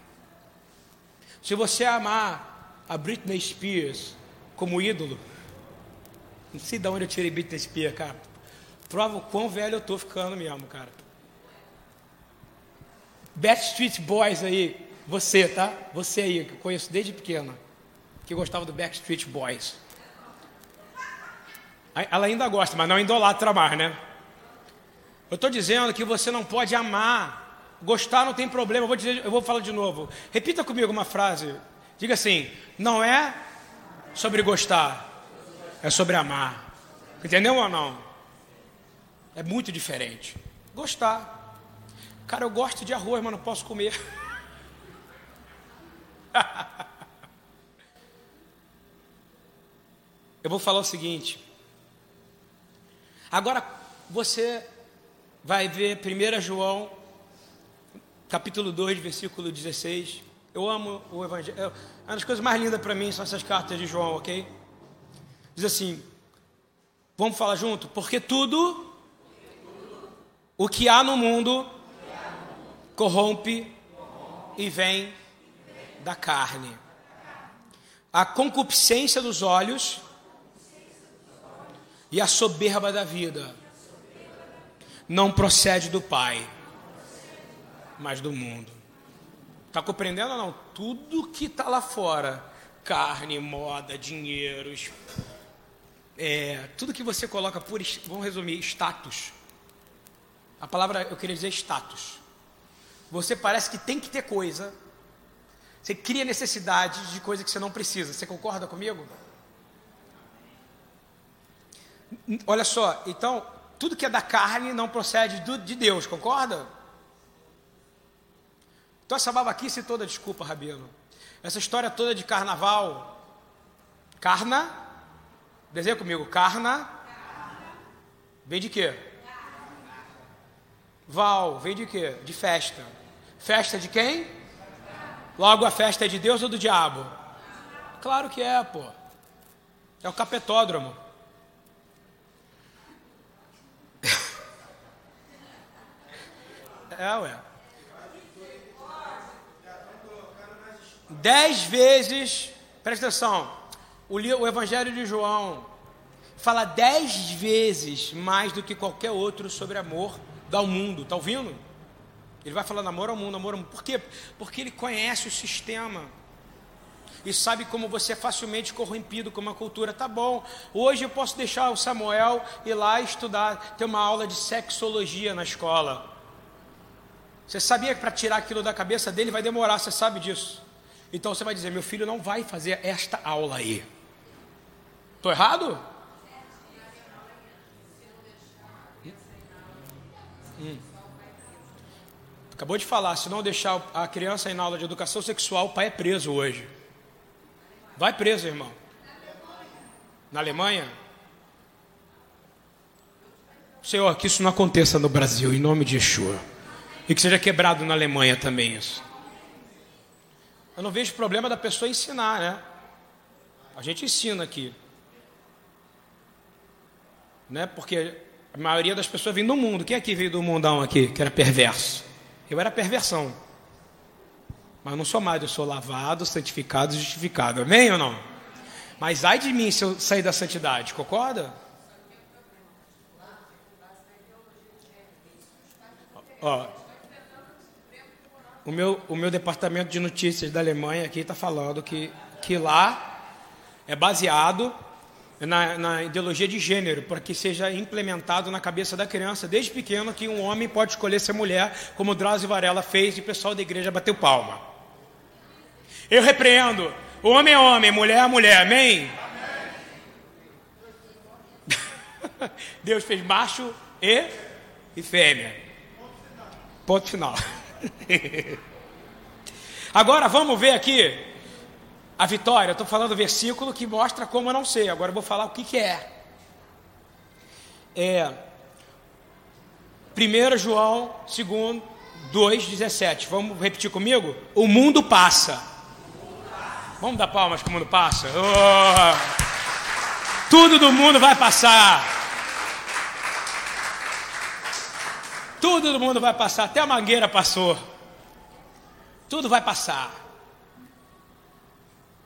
Se você amar a Britney Spears como ídolo, não sei de onde eu tirei Britney Spears, cara. Prova o quão velho eu estou ficando mesmo, cara. Backstreet Boys aí, você, tá? Você aí, que eu conheço desde pequena, que gostava do Backstreet Boys. Ela ainda gosta, mas não idolatra mais, né? Eu estou dizendo que você não pode amar. Gostar não tem problema. Eu vou, dizer, eu vou falar de novo. Repita comigo uma frase. Diga assim: não é sobre gostar, é sobre amar. Entendeu ou não? É muito diferente. Gostar. Cara, eu gosto de arroz, mas não posso comer. *laughs* eu vou falar o seguinte. Agora você vai ver 1 João, capítulo 2, versículo 16. Eu amo o Evangelho. É uma das coisas mais lindas para mim são essas cartas de João, ok? Diz assim: Vamos falar junto? Porque tudo o que há no mundo corrompe e vem da carne. A concupiscência dos olhos e a soberba da vida não procede do Pai, mas do mundo. Está compreendendo ou não? Tudo que está lá fora, carne, moda, dinheiro, é, tudo que você coloca por, vamos resumir, status. A palavra eu queria dizer status. Você parece que tem que ter coisa. Você cria necessidade de coisa que você não precisa. Você concorda comigo? Olha só, então, tudo que é da carne não procede de Deus, concorda? Então essa babaquice toda, desculpa, Rabino. Essa história toda de carnaval. Carna, desenha comigo, carna. Vem de quê? Val, vem de quê? De festa. Festa de quem? Logo a festa é de Deus ou do diabo? Claro que é, pô. É o capetódromo. *laughs* É, ué. Dez vezes, presta atenção, o, o Evangelho de João fala dez vezes mais do que qualquer outro sobre amor ao mundo, tá ouvindo? Ele vai falar amor ao mundo, amor ao mundo. Por quê? Porque ele conhece o sistema e sabe como você é facilmente corrompido com uma cultura. Tá bom, hoje eu posso deixar o Samuel ir lá estudar, ter uma aula de sexologia na escola. Você sabia que para tirar aquilo da cabeça dele vai demorar, você sabe disso. Então você vai dizer: meu filho não vai fazer esta aula aí. Estou errado? Hum. Acabou de falar, se não deixar a criança ir na aula de educação sexual, o pai é preso hoje. Vai preso, irmão. Na Alemanha? Senhor, que isso não aconteça no Brasil, em nome de Yeshua. E que seja quebrado na Alemanha também isso. Eu não vejo problema da pessoa ensinar, né? A gente ensina aqui. Né? Porque a maioria das pessoas vem do mundo. Quem aqui veio do mundão aqui, que era perverso? Eu era perversão. Mas não sou mais, eu sou lavado, santificado e justificado. Amém ou não? Mas ai de mim se eu sair da santidade, concorda? Ó, o meu, o meu departamento de notícias da Alemanha aqui está falando que, que lá é baseado na, na, ideologia de gênero, para que seja implementado na cabeça da criança, desde pequeno, que um homem pode escolher ser mulher, como Drauzio Varela fez e o pessoal da igreja bateu palma. Eu repreendo. O homem é homem, mulher é mulher. Amém? Amém. *laughs* Deus fez macho e, e fêmea. Ponto final. *laughs* Agora vamos ver aqui a vitória. Estou falando do versículo que mostra como eu não sei. Agora eu vou falar o que, que é. É 1 João 2, 2,17. Vamos repetir comigo? O mundo passa Vamos dar palmas que o mundo passa? Oh, tudo do mundo vai passar. Tudo do mundo vai passar. Até a mangueira passou. Tudo vai passar.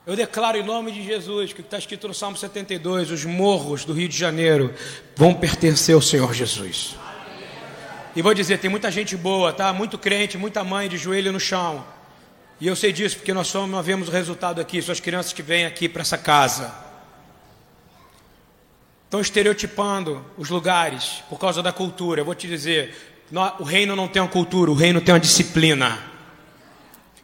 Eu declaro em nome de Jesus, que está escrito no Salmo 72, os morros do Rio de Janeiro vão pertencer ao Senhor Jesus. E vou dizer, tem muita gente boa, tá? Muito crente, muita mãe de joelho no chão e eu sei disso porque nós, somos, nós vemos o resultado aqui, são as crianças que vêm aqui para essa casa. Estão estereotipando os lugares por causa da cultura. Eu vou te dizer, o reino não tem uma cultura, o reino tem uma disciplina.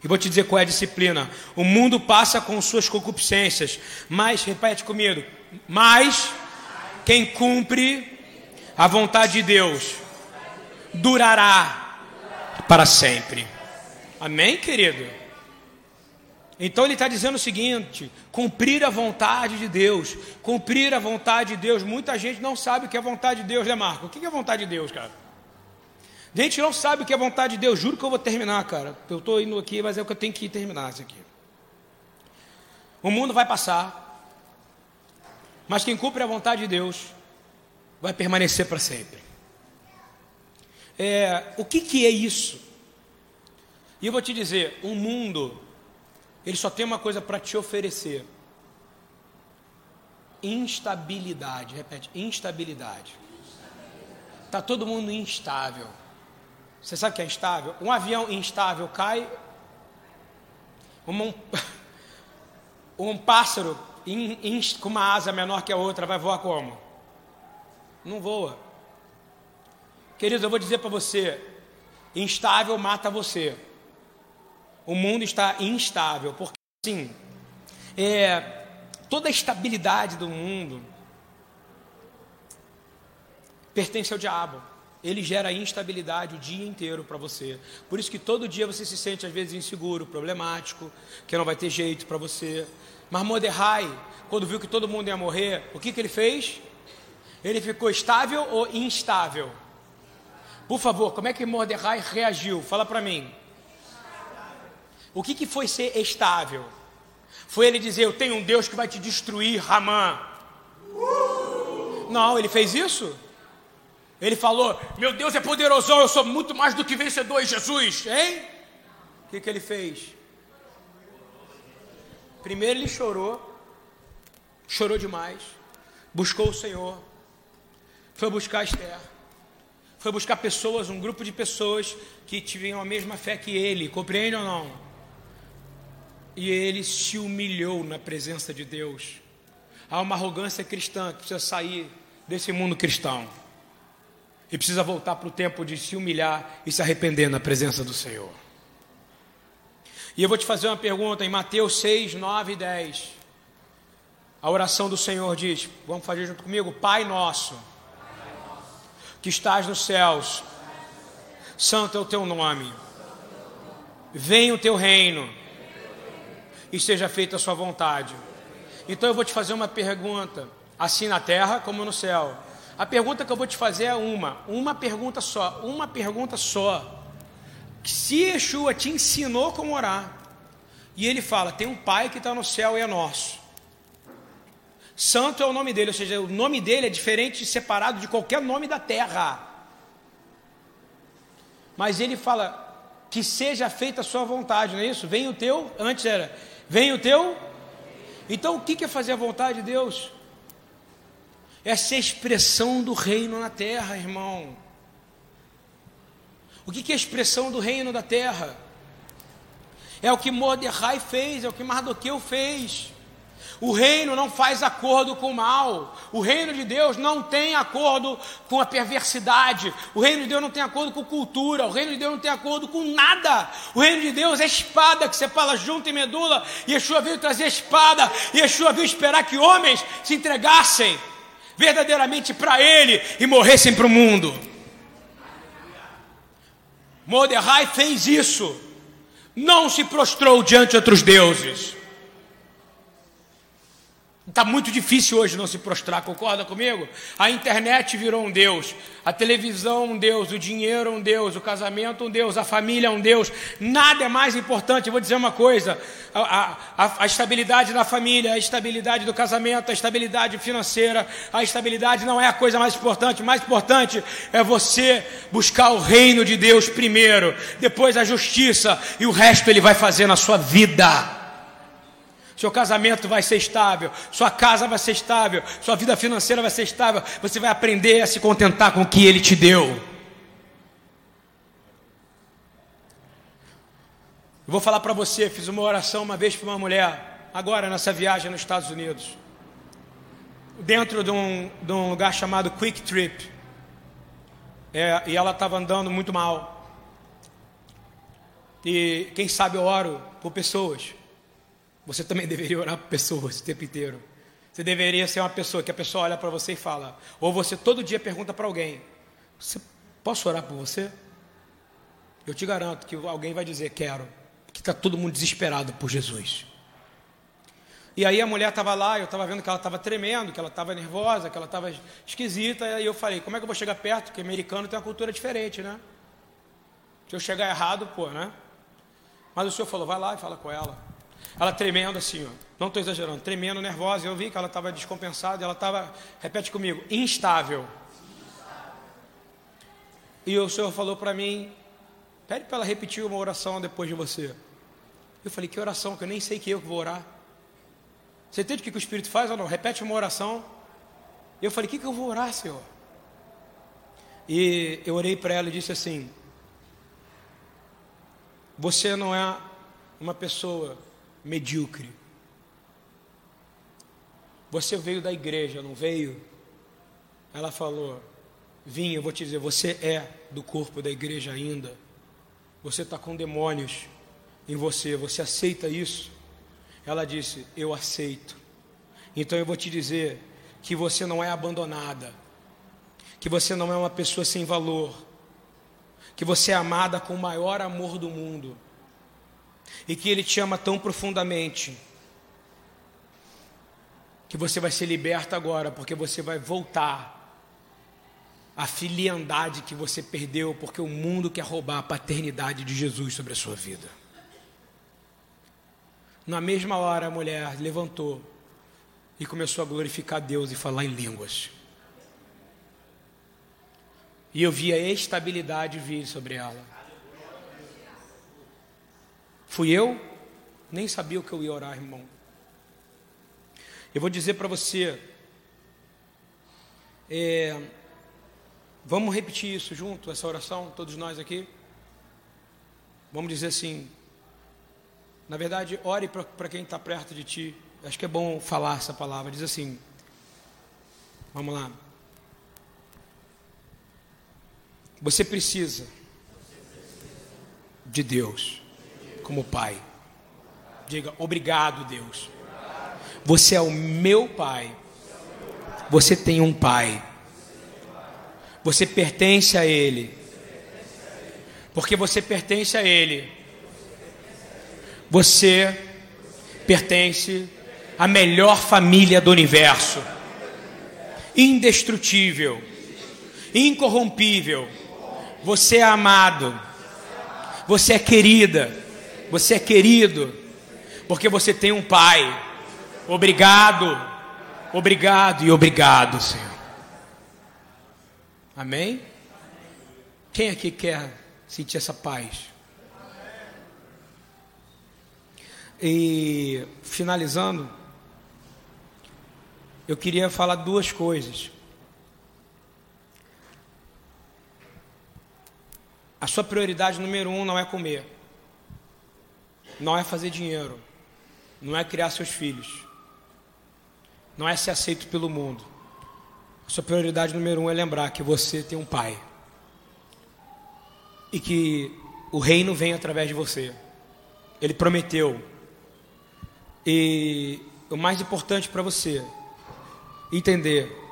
E vou te dizer qual é a disciplina. O mundo passa com suas concupiscências, mas, repete comigo, mas quem cumpre a vontade de Deus durará para sempre. Amém, querido? Então ele está dizendo o seguinte: cumprir a vontade de Deus, cumprir a vontade de Deus. Muita gente não sabe o que é vontade de Deus, né, Marco? O que é vontade de Deus, cara? Gente não sabe o que é vontade de Deus. Juro que eu vou terminar, cara. Eu estou indo aqui, mas é o que eu tenho que terminar isso aqui. O mundo vai passar, mas quem cumpre a vontade de Deus vai permanecer para sempre. É, o que, que é isso? E eu vou te dizer: um mundo ele só tem uma coisa para te oferecer: instabilidade. Repete, instabilidade. Está todo mundo instável. Você sabe o que é instável? Um avião instável cai. Um, *laughs* um pássaro in, in, com uma asa menor que a outra vai voar como? Não voa. Queridos, eu vou dizer para você: instável mata você o mundo está instável, porque assim, é, toda a estabilidade do mundo pertence ao diabo. Ele gera instabilidade o dia inteiro para você. Por isso que todo dia você se sente às vezes inseguro, problemático, que não vai ter jeito para você. Mas Mordecai, quando viu que todo mundo ia morrer, o que, que ele fez? Ele ficou estável ou instável? Por favor, como é que Mordecai reagiu? Fala para mim. O que, que foi ser estável? Foi ele dizer: Eu tenho um Deus que vai te destruir, Ramã. Não, ele fez isso? Ele falou: Meu Deus é poderosão, eu sou muito mais do que vencedor em Jesus, hein? O que, que ele fez? Primeiro ele chorou, chorou demais, buscou o Senhor, foi buscar Esther, foi buscar pessoas, um grupo de pessoas que tinham a mesma fé que ele, compreende ou não? E ele se humilhou na presença de Deus. Há uma arrogância cristã que precisa sair desse mundo cristão e precisa voltar para o tempo de se humilhar e se arrepender na presença do Senhor. E eu vou te fazer uma pergunta em Mateus 6, 9 e 10. A oração do Senhor diz: Vamos fazer junto comigo? Pai nosso, que estás nos céus, santo é o teu nome, venha o teu reino e seja feita a sua vontade. Então eu vou te fazer uma pergunta, assim na terra como no céu. A pergunta que eu vou te fazer é uma, uma pergunta só, uma pergunta só. Se Yeshua te ensinou como orar, e ele fala: tem um Pai que está no céu e é nosso. Santo é o nome dele, ou seja, o nome dele é diferente e separado de qualquer nome da terra. Mas ele fala que seja feita a sua vontade, não é isso? Vem o teu, antes era, vem o teu. Então o que é fazer a vontade de Deus? Essa é a expressão do reino na terra, irmão. O que é a expressão do reino da terra? É o que Mordecai fez, é o que Mardoqueu fez. O reino não faz acordo com o mal. O reino de Deus não tem acordo com a perversidade. O reino de Deus não tem acordo com cultura. O reino de Deus não tem acordo com nada. O reino de Deus é espada que separa junto e medula. Yeshua veio trazer espada. Yeshua veio esperar que homens se entregassem verdadeiramente para Ele e morressem para o mundo. Mordecai fez isso, não se prostrou diante de outros deuses. Está muito difícil hoje não se prostrar, concorda comigo? A internet virou um Deus, a televisão um Deus, o dinheiro um Deus, o casamento um Deus, a família um Deus. Nada é mais importante. Eu vou dizer uma coisa: a, a, a estabilidade da família, a estabilidade do casamento, a estabilidade financeira, a estabilidade não é a coisa mais importante. O mais importante é você buscar o reino de Deus primeiro, depois a justiça e o resto Ele vai fazer na sua vida seu casamento vai ser estável, sua casa vai ser estável, sua vida financeira vai ser estável. Você vai aprender a se contentar com o que Ele te deu. Eu vou falar para você, fiz uma oração uma vez para uma mulher, agora nessa viagem nos Estados Unidos, dentro de um, de um lugar chamado Quick Trip, é, e ela estava andando muito mal. E quem sabe eu oro por pessoas você também *laughs* deveria orar por pessoas o tempo inteiro. Você deveria ser uma pessoa que a pessoa olha para você e fala, ou você todo dia pergunta para alguém: Posso orar por você? Eu te garanto que alguém vai dizer: Quero, porque está todo mundo desesperado por Jesus. E aí a mulher estava lá, eu estava vendo que ela estava tremendo, que ela estava nervosa, que ela estava esquisita, e eu falei: Como é que eu vou chegar perto? Porque americano tem uma cultura diferente, né? Se eu chegar errado, pô, né? Mas o senhor falou: Vai lá e fala com ela. Ela tremendo assim, ó. não estou exagerando, tremendo, nervosa. Eu vi que ela estava descompensada, ela estava, repete comigo, instável. E o Senhor falou para mim: pede para ela repetir uma oração depois de você. Eu falei: que oração? Que eu nem sei que eu vou orar. Você entende o que o Espírito faz ou não? Repete uma oração. Eu falei: o que, que eu vou orar, Senhor? E eu orei para ela e disse assim: Você não é uma pessoa medíocre. Você veio da igreja, não veio? Ela falou: Vim, eu vou te dizer, você é do corpo da igreja ainda. Você está com demônios em você, você aceita isso? Ela disse: Eu aceito. Então eu vou te dizer que você não é abandonada, que você não é uma pessoa sem valor, que você é amada com o maior amor do mundo e que Ele te ama tão profundamente que você vai ser liberta agora, porque você vai voltar à filiandade que você perdeu, porque o mundo quer roubar a paternidade de Jesus sobre a sua vida. Na mesma hora, a mulher levantou e começou a glorificar Deus e falar em línguas. E eu vi a estabilidade vir sobre ela. Fui eu? Nem sabia o que eu ia orar, irmão. Eu vou dizer para você. É, vamos repetir isso junto, essa oração, todos nós aqui? Vamos dizer assim: na verdade, ore para quem está perto de ti. Acho que é bom falar essa palavra. Diz assim: Vamos lá. Você precisa de Deus como Pai. Diga: Obrigado, Deus. Você é o meu Pai. Você tem um Pai. Você pertence a Ele. Porque você pertence a Ele você pertence à melhor família do universo, indestrutível, incorrompível. Você é amado, você é querida, você é querido, porque você tem um Pai. Obrigado, obrigado e obrigado, Senhor. Amém? Quem aqui quer sentir essa paz? E finalizando, eu queria falar duas coisas. A sua prioridade número um não é comer, não é fazer dinheiro, não é criar seus filhos, não é ser aceito pelo mundo. A sua prioridade número um é lembrar que você tem um pai e que o reino vem através de você. Ele prometeu e o mais importante para você entender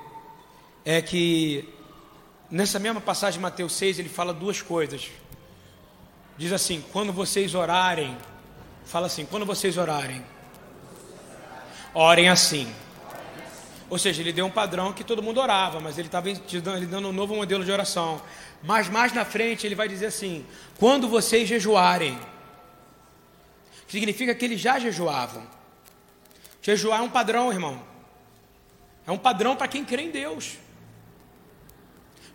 é que nessa mesma passagem de Mateus 6 ele fala duas coisas. Diz assim: quando vocês orarem, fala assim: quando vocês orarem, orem assim. Ou seja, ele deu um padrão que todo mundo orava, mas ele estava ele dando um novo modelo de oração. Mas mais na frente ele vai dizer assim: quando vocês jejuarem, significa que eles já jejuavam. Jejuar é um padrão, irmão. É um padrão para quem crê em Deus.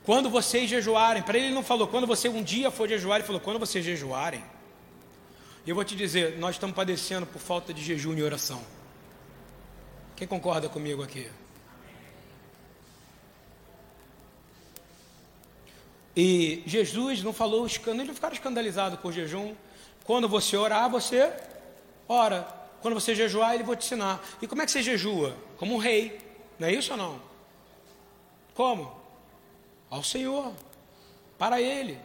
Quando vocês jejuarem, para ele não falou, quando você um dia for jejuar, ele falou, quando vocês jejuarem. Eu vou te dizer, nós estamos padecendo por falta de jejum e oração. Quem concorda comigo aqui? E Jesus não falou, eles não ficaram escandalizados por jejum. Quando você orar, você ora. Quando você jejuar, ele vai te ensinar. E como é que você jejua? Como um rei. Não é isso ou não? Como? Ao Senhor. Para Ele.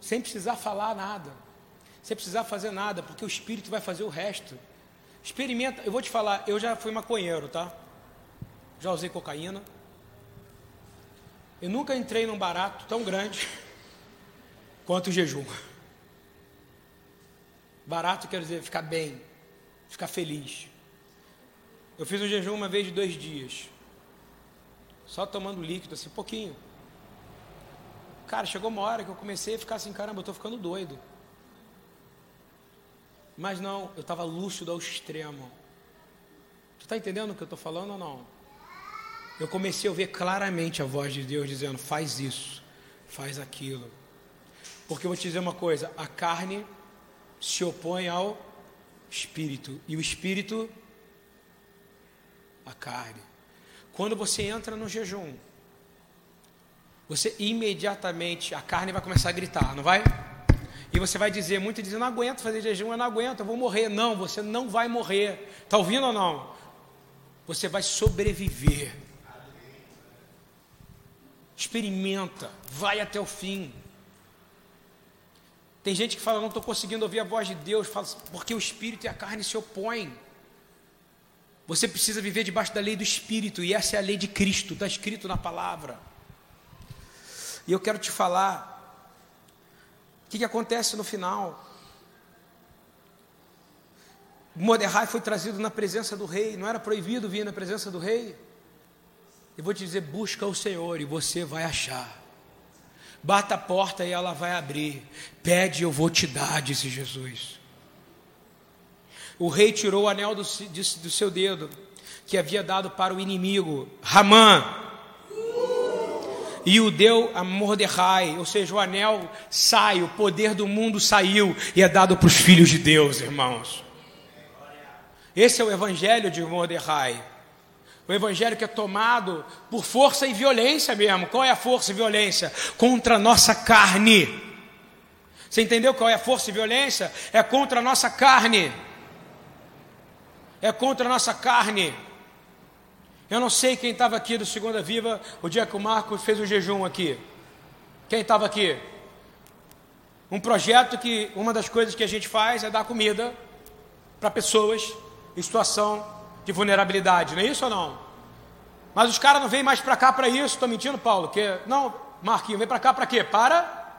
Sem precisar falar nada. Sem precisar fazer nada, porque o Espírito vai fazer o resto. Experimenta. Eu vou te falar, eu já fui maconheiro, tá? Já usei cocaína. Eu nunca entrei num barato tão grande *laughs* quanto o jejum. Barato quer dizer ficar bem, ficar feliz. Eu fiz um jejum uma vez de dois dias, só tomando líquido, assim, pouquinho. Cara, chegou uma hora que eu comecei a ficar assim, caramba, eu estou ficando doido. Mas não, eu estava lúcido ao extremo. Tu está entendendo o que eu estou falando ou não? Eu comecei a ouvir claramente a voz de Deus dizendo: faz isso, faz aquilo. Porque eu vou te dizer uma coisa: a carne se opõe ao espírito e o espírito à carne. Quando você entra no jejum, você imediatamente a carne vai começar a gritar, não vai? E você vai dizer, muito dizendo, não aguento fazer jejum, eu não aguento, eu vou morrer. Não, você não vai morrer. Está ouvindo ou não? Você vai sobreviver. Experimenta, vai até o fim. Tem gente que fala, não estou conseguindo ouvir a voz de Deus, fala, porque o espírito e a carne se opõem. Você precisa viver debaixo da lei do espírito, e essa é a lei de Cristo, está escrito na palavra. E eu quero te falar o que, que acontece no final. Mordecai foi trazido na presença do rei, não era proibido vir na presença do rei. Eu vou te dizer: busca o Senhor e você vai achar. Bata a porta e ela vai abrir. Pede, eu vou te dar, disse Jesus. O rei tirou o anel do, do seu dedo, que havia dado para o inimigo, Ramã, e o deu a Mordecai, ou seja, o anel sai, o poder do mundo saiu e é dado para os filhos de Deus, irmãos. Esse é o evangelho de Mordecai. O evangelho que é tomado por força e violência mesmo. Qual é a força e violência? Contra a nossa carne. Você entendeu qual é a força e violência? É contra a nossa carne. É contra a nossa carne. Eu não sei quem estava aqui do Segunda Viva o dia que o Marcos fez o jejum aqui. Quem estava aqui? Um projeto que uma das coisas que a gente faz é dar comida para pessoas em situação de vulnerabilidade, não é isso ou não? Mas os caras não vêm mais para cá para isso, estou mentindo, Paulo? Que, não, Marquinhos, vem para cá para quê? Para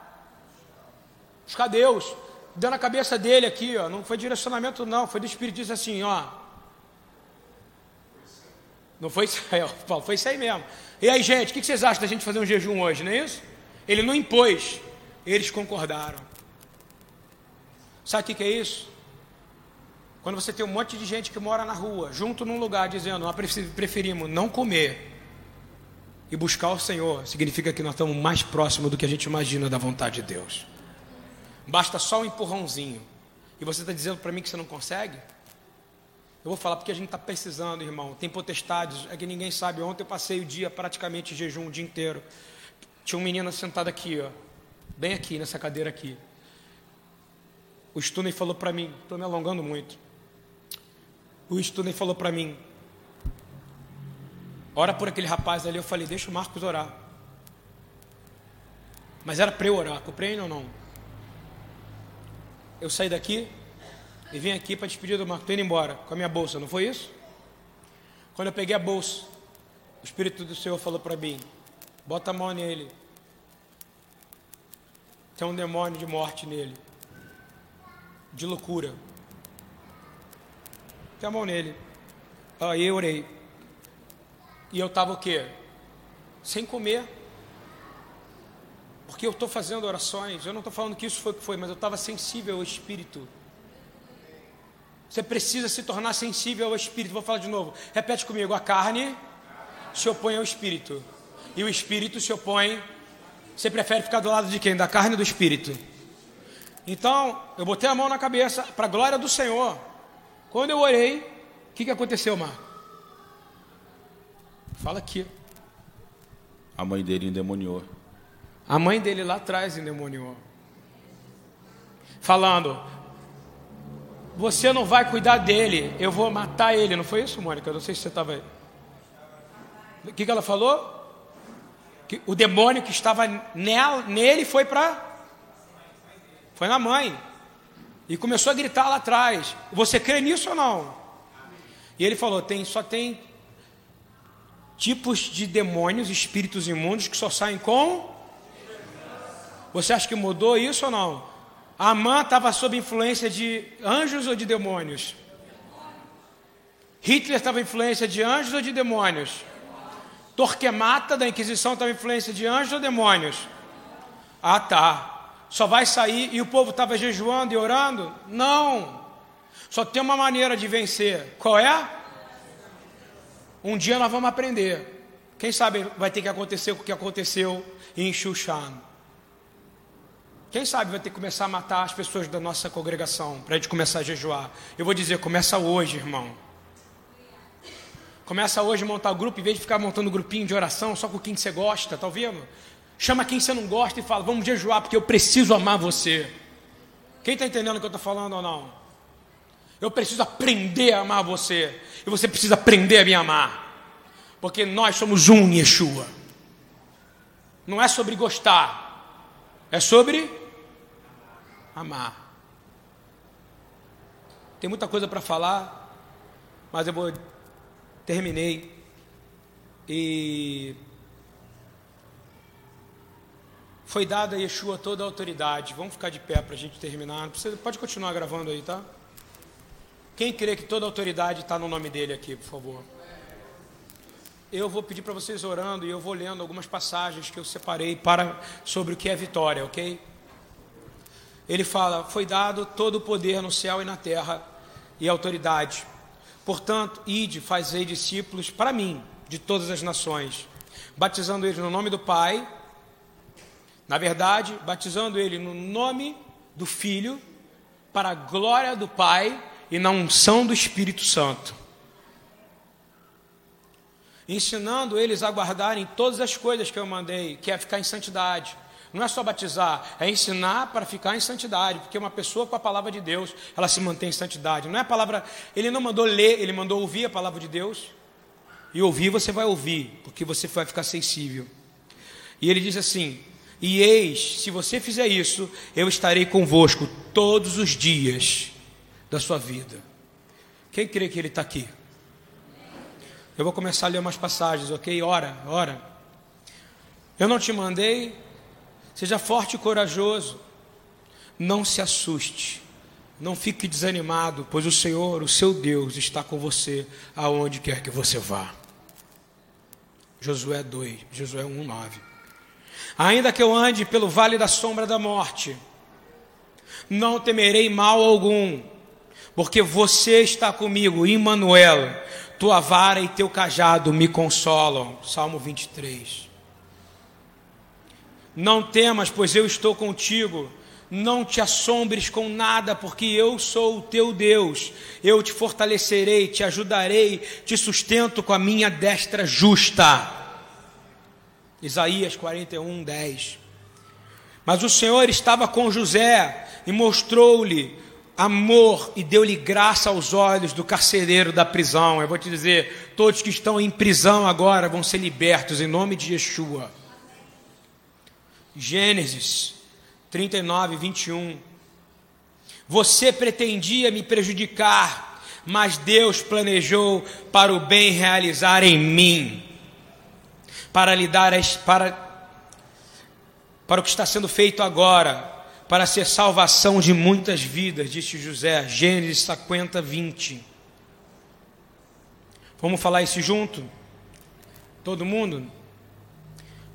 buscar Deus. Deu na cabeça dele aqui, ó, não foi direcionamento não, foi do Espírito, disse assim, ó, não foi *laughs* aí, Paulo, foi isso aí mesmo. E aí, gente, o que vocês acham da gente fazer um jejum hoje, não é isso? Ele não impôs, eles concordaram. Sabe o que é isso? Quando você tem um monte de gente que mora na rua, junto num lugar, dizendo, nós preferimos não comer e buscar o Senhor, significa que nós estamos mais próximos do que a gente imagina da vontade de Deus. Basta só um empurrãozinho. E você está dizendo para mim que você não consegue? Eu vou falar porque a gente está precisando, irmão. Tem potestades, é que ninguém sabe. Ontem eu passei o dia praticamente jejum o dia inteiro. Tinha um menino sentado aqui, ó, bem aqui, nessa cadeira aqui. O Stuney falou para mim, estou me alongando muito. O Stuney falou para mim, ora por aquele rapaz ali. Eu falei, deixa o Marcos orar. Mas era para eu orar, compreende ou não? Eu saí daqui, e vim aqui para despedir do Marco, estou indo embora com a minha bolsa, não foi isso? Quando eu peguei a bolsa, o Espírito do Senhor falou para mim: bota a mão nele. Tem um demônio de morte nele, de loucura. Tem a mão nele. Aí eu orei. E eu estava o quê? Sem comer. Porque eu estou fazendo orações. Eu não estou falando que isso foi o que foi, mas eu estava sensível ao Espírito. Você precisa se tornar sensível ao Espírito. Vou falar de novo. Repete comigo: a carne se opõe ao Espírito. E o Espírito se opõe. Você prefere ficar do lado de quem? Da carne ou do Espírito? Então, eu botei a mão na cabeça, para a glória do Senhor. Quando eu orei, o que, que aconteceu, Marco? Fala aqui. A mãe dele endemoniou. A mãe dele lá atrás endemoniou. Falando, você não vai cuidar dele, eu vou matar ele. Não foi isso, Mônica? Eu não sei se você estava aí. O que, que ela falou? Que o demônio que estava nela, nele foi para. Foi na mãe. E começou a gritar lá atrás. Você crê nisso ou não? E ele falou: tem, só tem tipos de demônios, espíritos imundos que só saem com. Você acha que mudou isso ou não? Amã estava sob influência de anjos ou de demônios? Hitler estava influência de anjos ou de demônios? Torquemata da Inquisição estava influência de anjos ou demônios? Ah, tá. Só vai sair e o povo estava jejuando e orando? Não. Só tem uma maneira de vencer. Qual é? Um dia nós vamos aprender. Quem sabe vai ter que acontecer o que aconteceu em Shushan. Quem sabe vai ter que começar a matar as pessoas da nossa congregação para a gente começar a jejuar. Eu vou dizer, começa hoje, irmão. Começa hoje a montar o grupo, em vez de ficar montando grupinho de oração só com quem você gosta, tá ouvindo? Chama quem você não gosta e fala, vamos jejuar, porque eu preciso amar você. Quem está entendendo o que eu estou falando ou não? Eu preciso aprender a amar você. E você precisa aprender a me amar. Porque nós somos um Yeshua. Não é sobre gostar, é sobre amar. Tem muita coisa para falar, mas eu vou terminei e Foi dada a Yeshua toda a autoridade. Vamos ficar de pé para a gente terminar. Precisa, pode continuar gravando aí, tá? Quem crê que toda a autoridade está no nome dele aqui, por favor? Eu vou pedir para vocês orando e eu vou lendo algumas passagens que eu separei para sobre o que é vitória, ok? Ele fala: Foi dado todo o poder no céu e na terra e autoridade. Portanto, ide, fazei discípulos para mim de todas as nações, batizando eles no nome do Pai na verdade, batizando ele no nome do Filho, para a glória do Pai e na unção do Espírito Santo. Ensinando eles a guardarem todas as coisas que eu mandei, que é ficar em santidade. Não é só batizar, é ensinar para ficar em santidade, porque uma pessoa com a palavra de Deus, ela se mantém em santidade. Não é a palavra, ele não mandou ler, ele mandou ouvir a palavra de Deus. E ouvir você vai ouvir, porque você vai ficar sensível. E ele diz assim: e eis, se você fizer isso, eu estarei convosco todos os dias da sua vida. Quem crê que ele está aqui? Eu vou começar a ler umas passagens, ok? Ora, ora. Eu não te mandei, seja forte e corajoso, não se assuste, não fique desanimado, pois o Senhor, o seu Deus, está com você aonde quer que você vá. Josué 2, Josué 1, 9. Ainda que eu ande pelo vale da sombra da morte, não temerei mal algum, porque você está comigo, Emmanuel, tua vara e teu cajado me consolam. Salmo 23. Não temas, pois eu estou contigo. Não te assombres com nada, porque eu sou o teu Deus. Eu te fortalecerei, te ajudarei, te sustento com a minha destra justa. Isaías 41, 10. Mas o Senhor estava com José e mostrou-lhe amor e deu-lhe graça aos olhos do carcereiro da prisão. Eu vou te dizer: todos que estão em prisão agora vão ser libertos em nome de Yeshua. Gênesis 39, 21. Você pretendia me prejudicar, mas Deus planejou para o bem realizar em mim para lhe dar para, para o que está sendo feito agora, para ser salvação de muitas vidas, disse José, Gênesis 50, 20. Vamos falar isso junto? Todo mundo?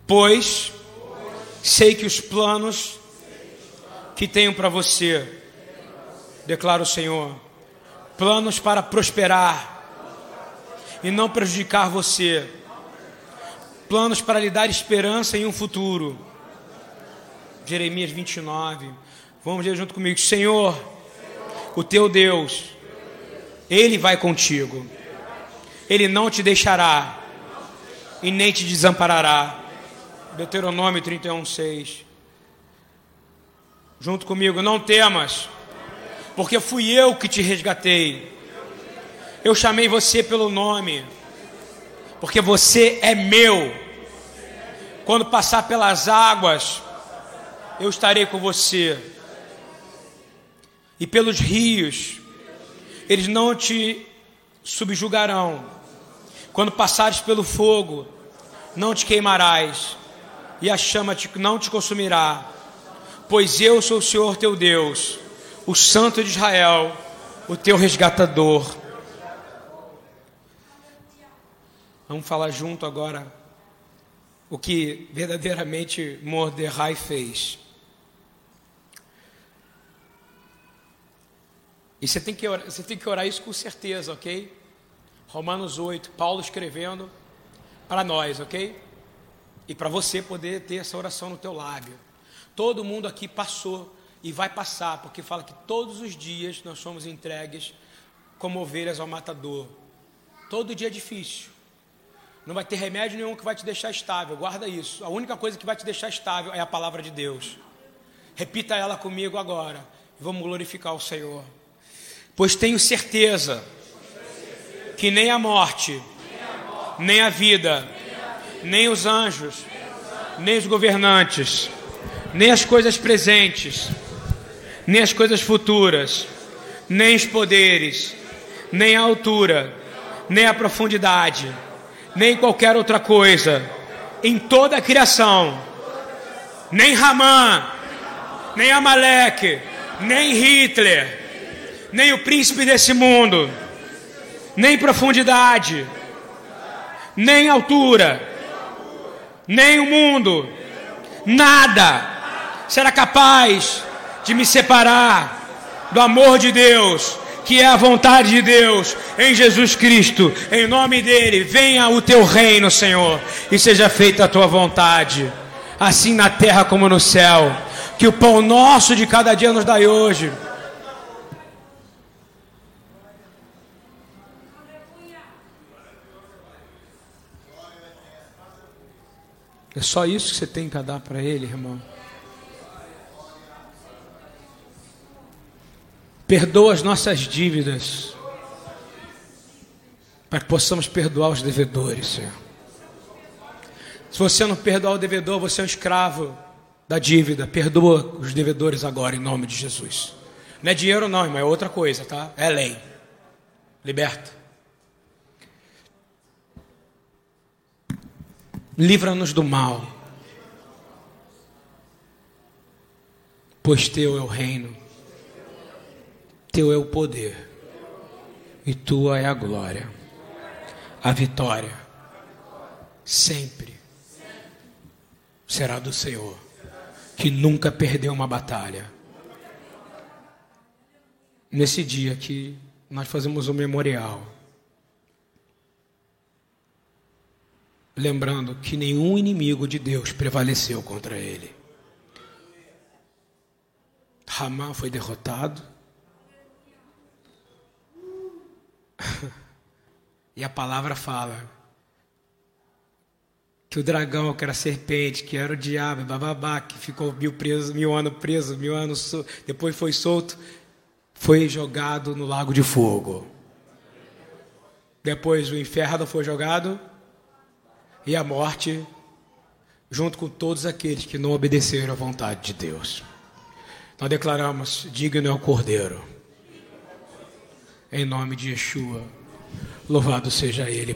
Pois sei que os planos que tenho para você, declara o Senhor, planos para prosperar e não prejudicar você planos para lhe dar esperança em um futuro. Jeremias 29. Vamos ler junto comigo. Senhor, o teu Deus, Ele vai contigo. Ele não te deixará e nem te desamparará. Deuteronômio 31, 6. Junto comigo, não temas, porque fui eu que te resgatei. Eu chamei você pelo nome porque você é meu. Quando passar pelas águas, eu estarei com você. E pelos rios, eles não te subjugarão. Quando passares pelo fogo, não te queimarás, e a chama te, não te consumirá, pois eu sou o Senhor teu Deus, o Santo de Israel, o teu resgatador. Vamos falar junto agora o que verdadeiramente Mordecai fez. E você tem, que orar, você tem que orar isso com certeza, ok? Romanos 8, Paulo escrevendo para nós, ok? E para você poder ter essa oração no teu lábio. Todo mundo aqui passou e vai passar, porque fala que todos os dias nós somos entregues como ovelhas ao matador. Todo dia é difícil. Não vai ter remédio nenhum que vai te deixar estável. Guarda isso. A única coisa que vai te deixar estável é a palavra de Deus. Repita ela comigo agora. Vamos glorificar o Senhor. Pois tenho certeza que nem a morte, nem a vida, nem os anjos, nem os governantes, nem as coisas presentes, nem as coisas futuras, nem os poderes, nem a altura, nem a profundidade nem qualquer outra coisa em toda a criação. Nem Ramã, nem Amaleque, nem Hitler, nem o príncipe desse mundo, nem profundidade, nem altura, nem o mundo, nada será capaz de me separar do amor de Deus, que é a vontade de Deus em Jesus Cristo. Em nome dele, venha o teu reino, Senhor, e seja feita a tua vontade, assim na terra como no céu. Que o pão nosso de cada dia nos dai hoje. É só isso que você tem que dar para ele, irmão. Perdoa as nossas dívidas, para que possamos perdoar os devedores, Senhor. Se você não perdoar o devedor, você é um escravo da dívida. Perdoa os devedores agora, em nome de Jesus. Não é dinheiro, não, irmão, é outra coisa, tá? É lei. Liberta. Livra-nos do mal, pois teu é o reino teu é o poder, e tua é a glória, a vitória, sempre será do Senhor, que nunca perdeu uma batalha. Nesse dia que nós fazemos o memorial, lembrando que nenhum inimigo de Deus prevaleceu contra ele. Ramá foi derrotado, *laughs* E a palavra fala que o dragão, que era a serpente, que era o diabo, bababá, que ficou mil, preso, mil anos preso, mil anos depois foi solto, foi jogado no lago de fogo. Depois o inferno foi jogado e a morte, junto com todos aqueles que não obedeceram à vontade de Deus. Nós declaramos: digno é o Cordeiro em nome de Yeshua. Louvado seja Ele.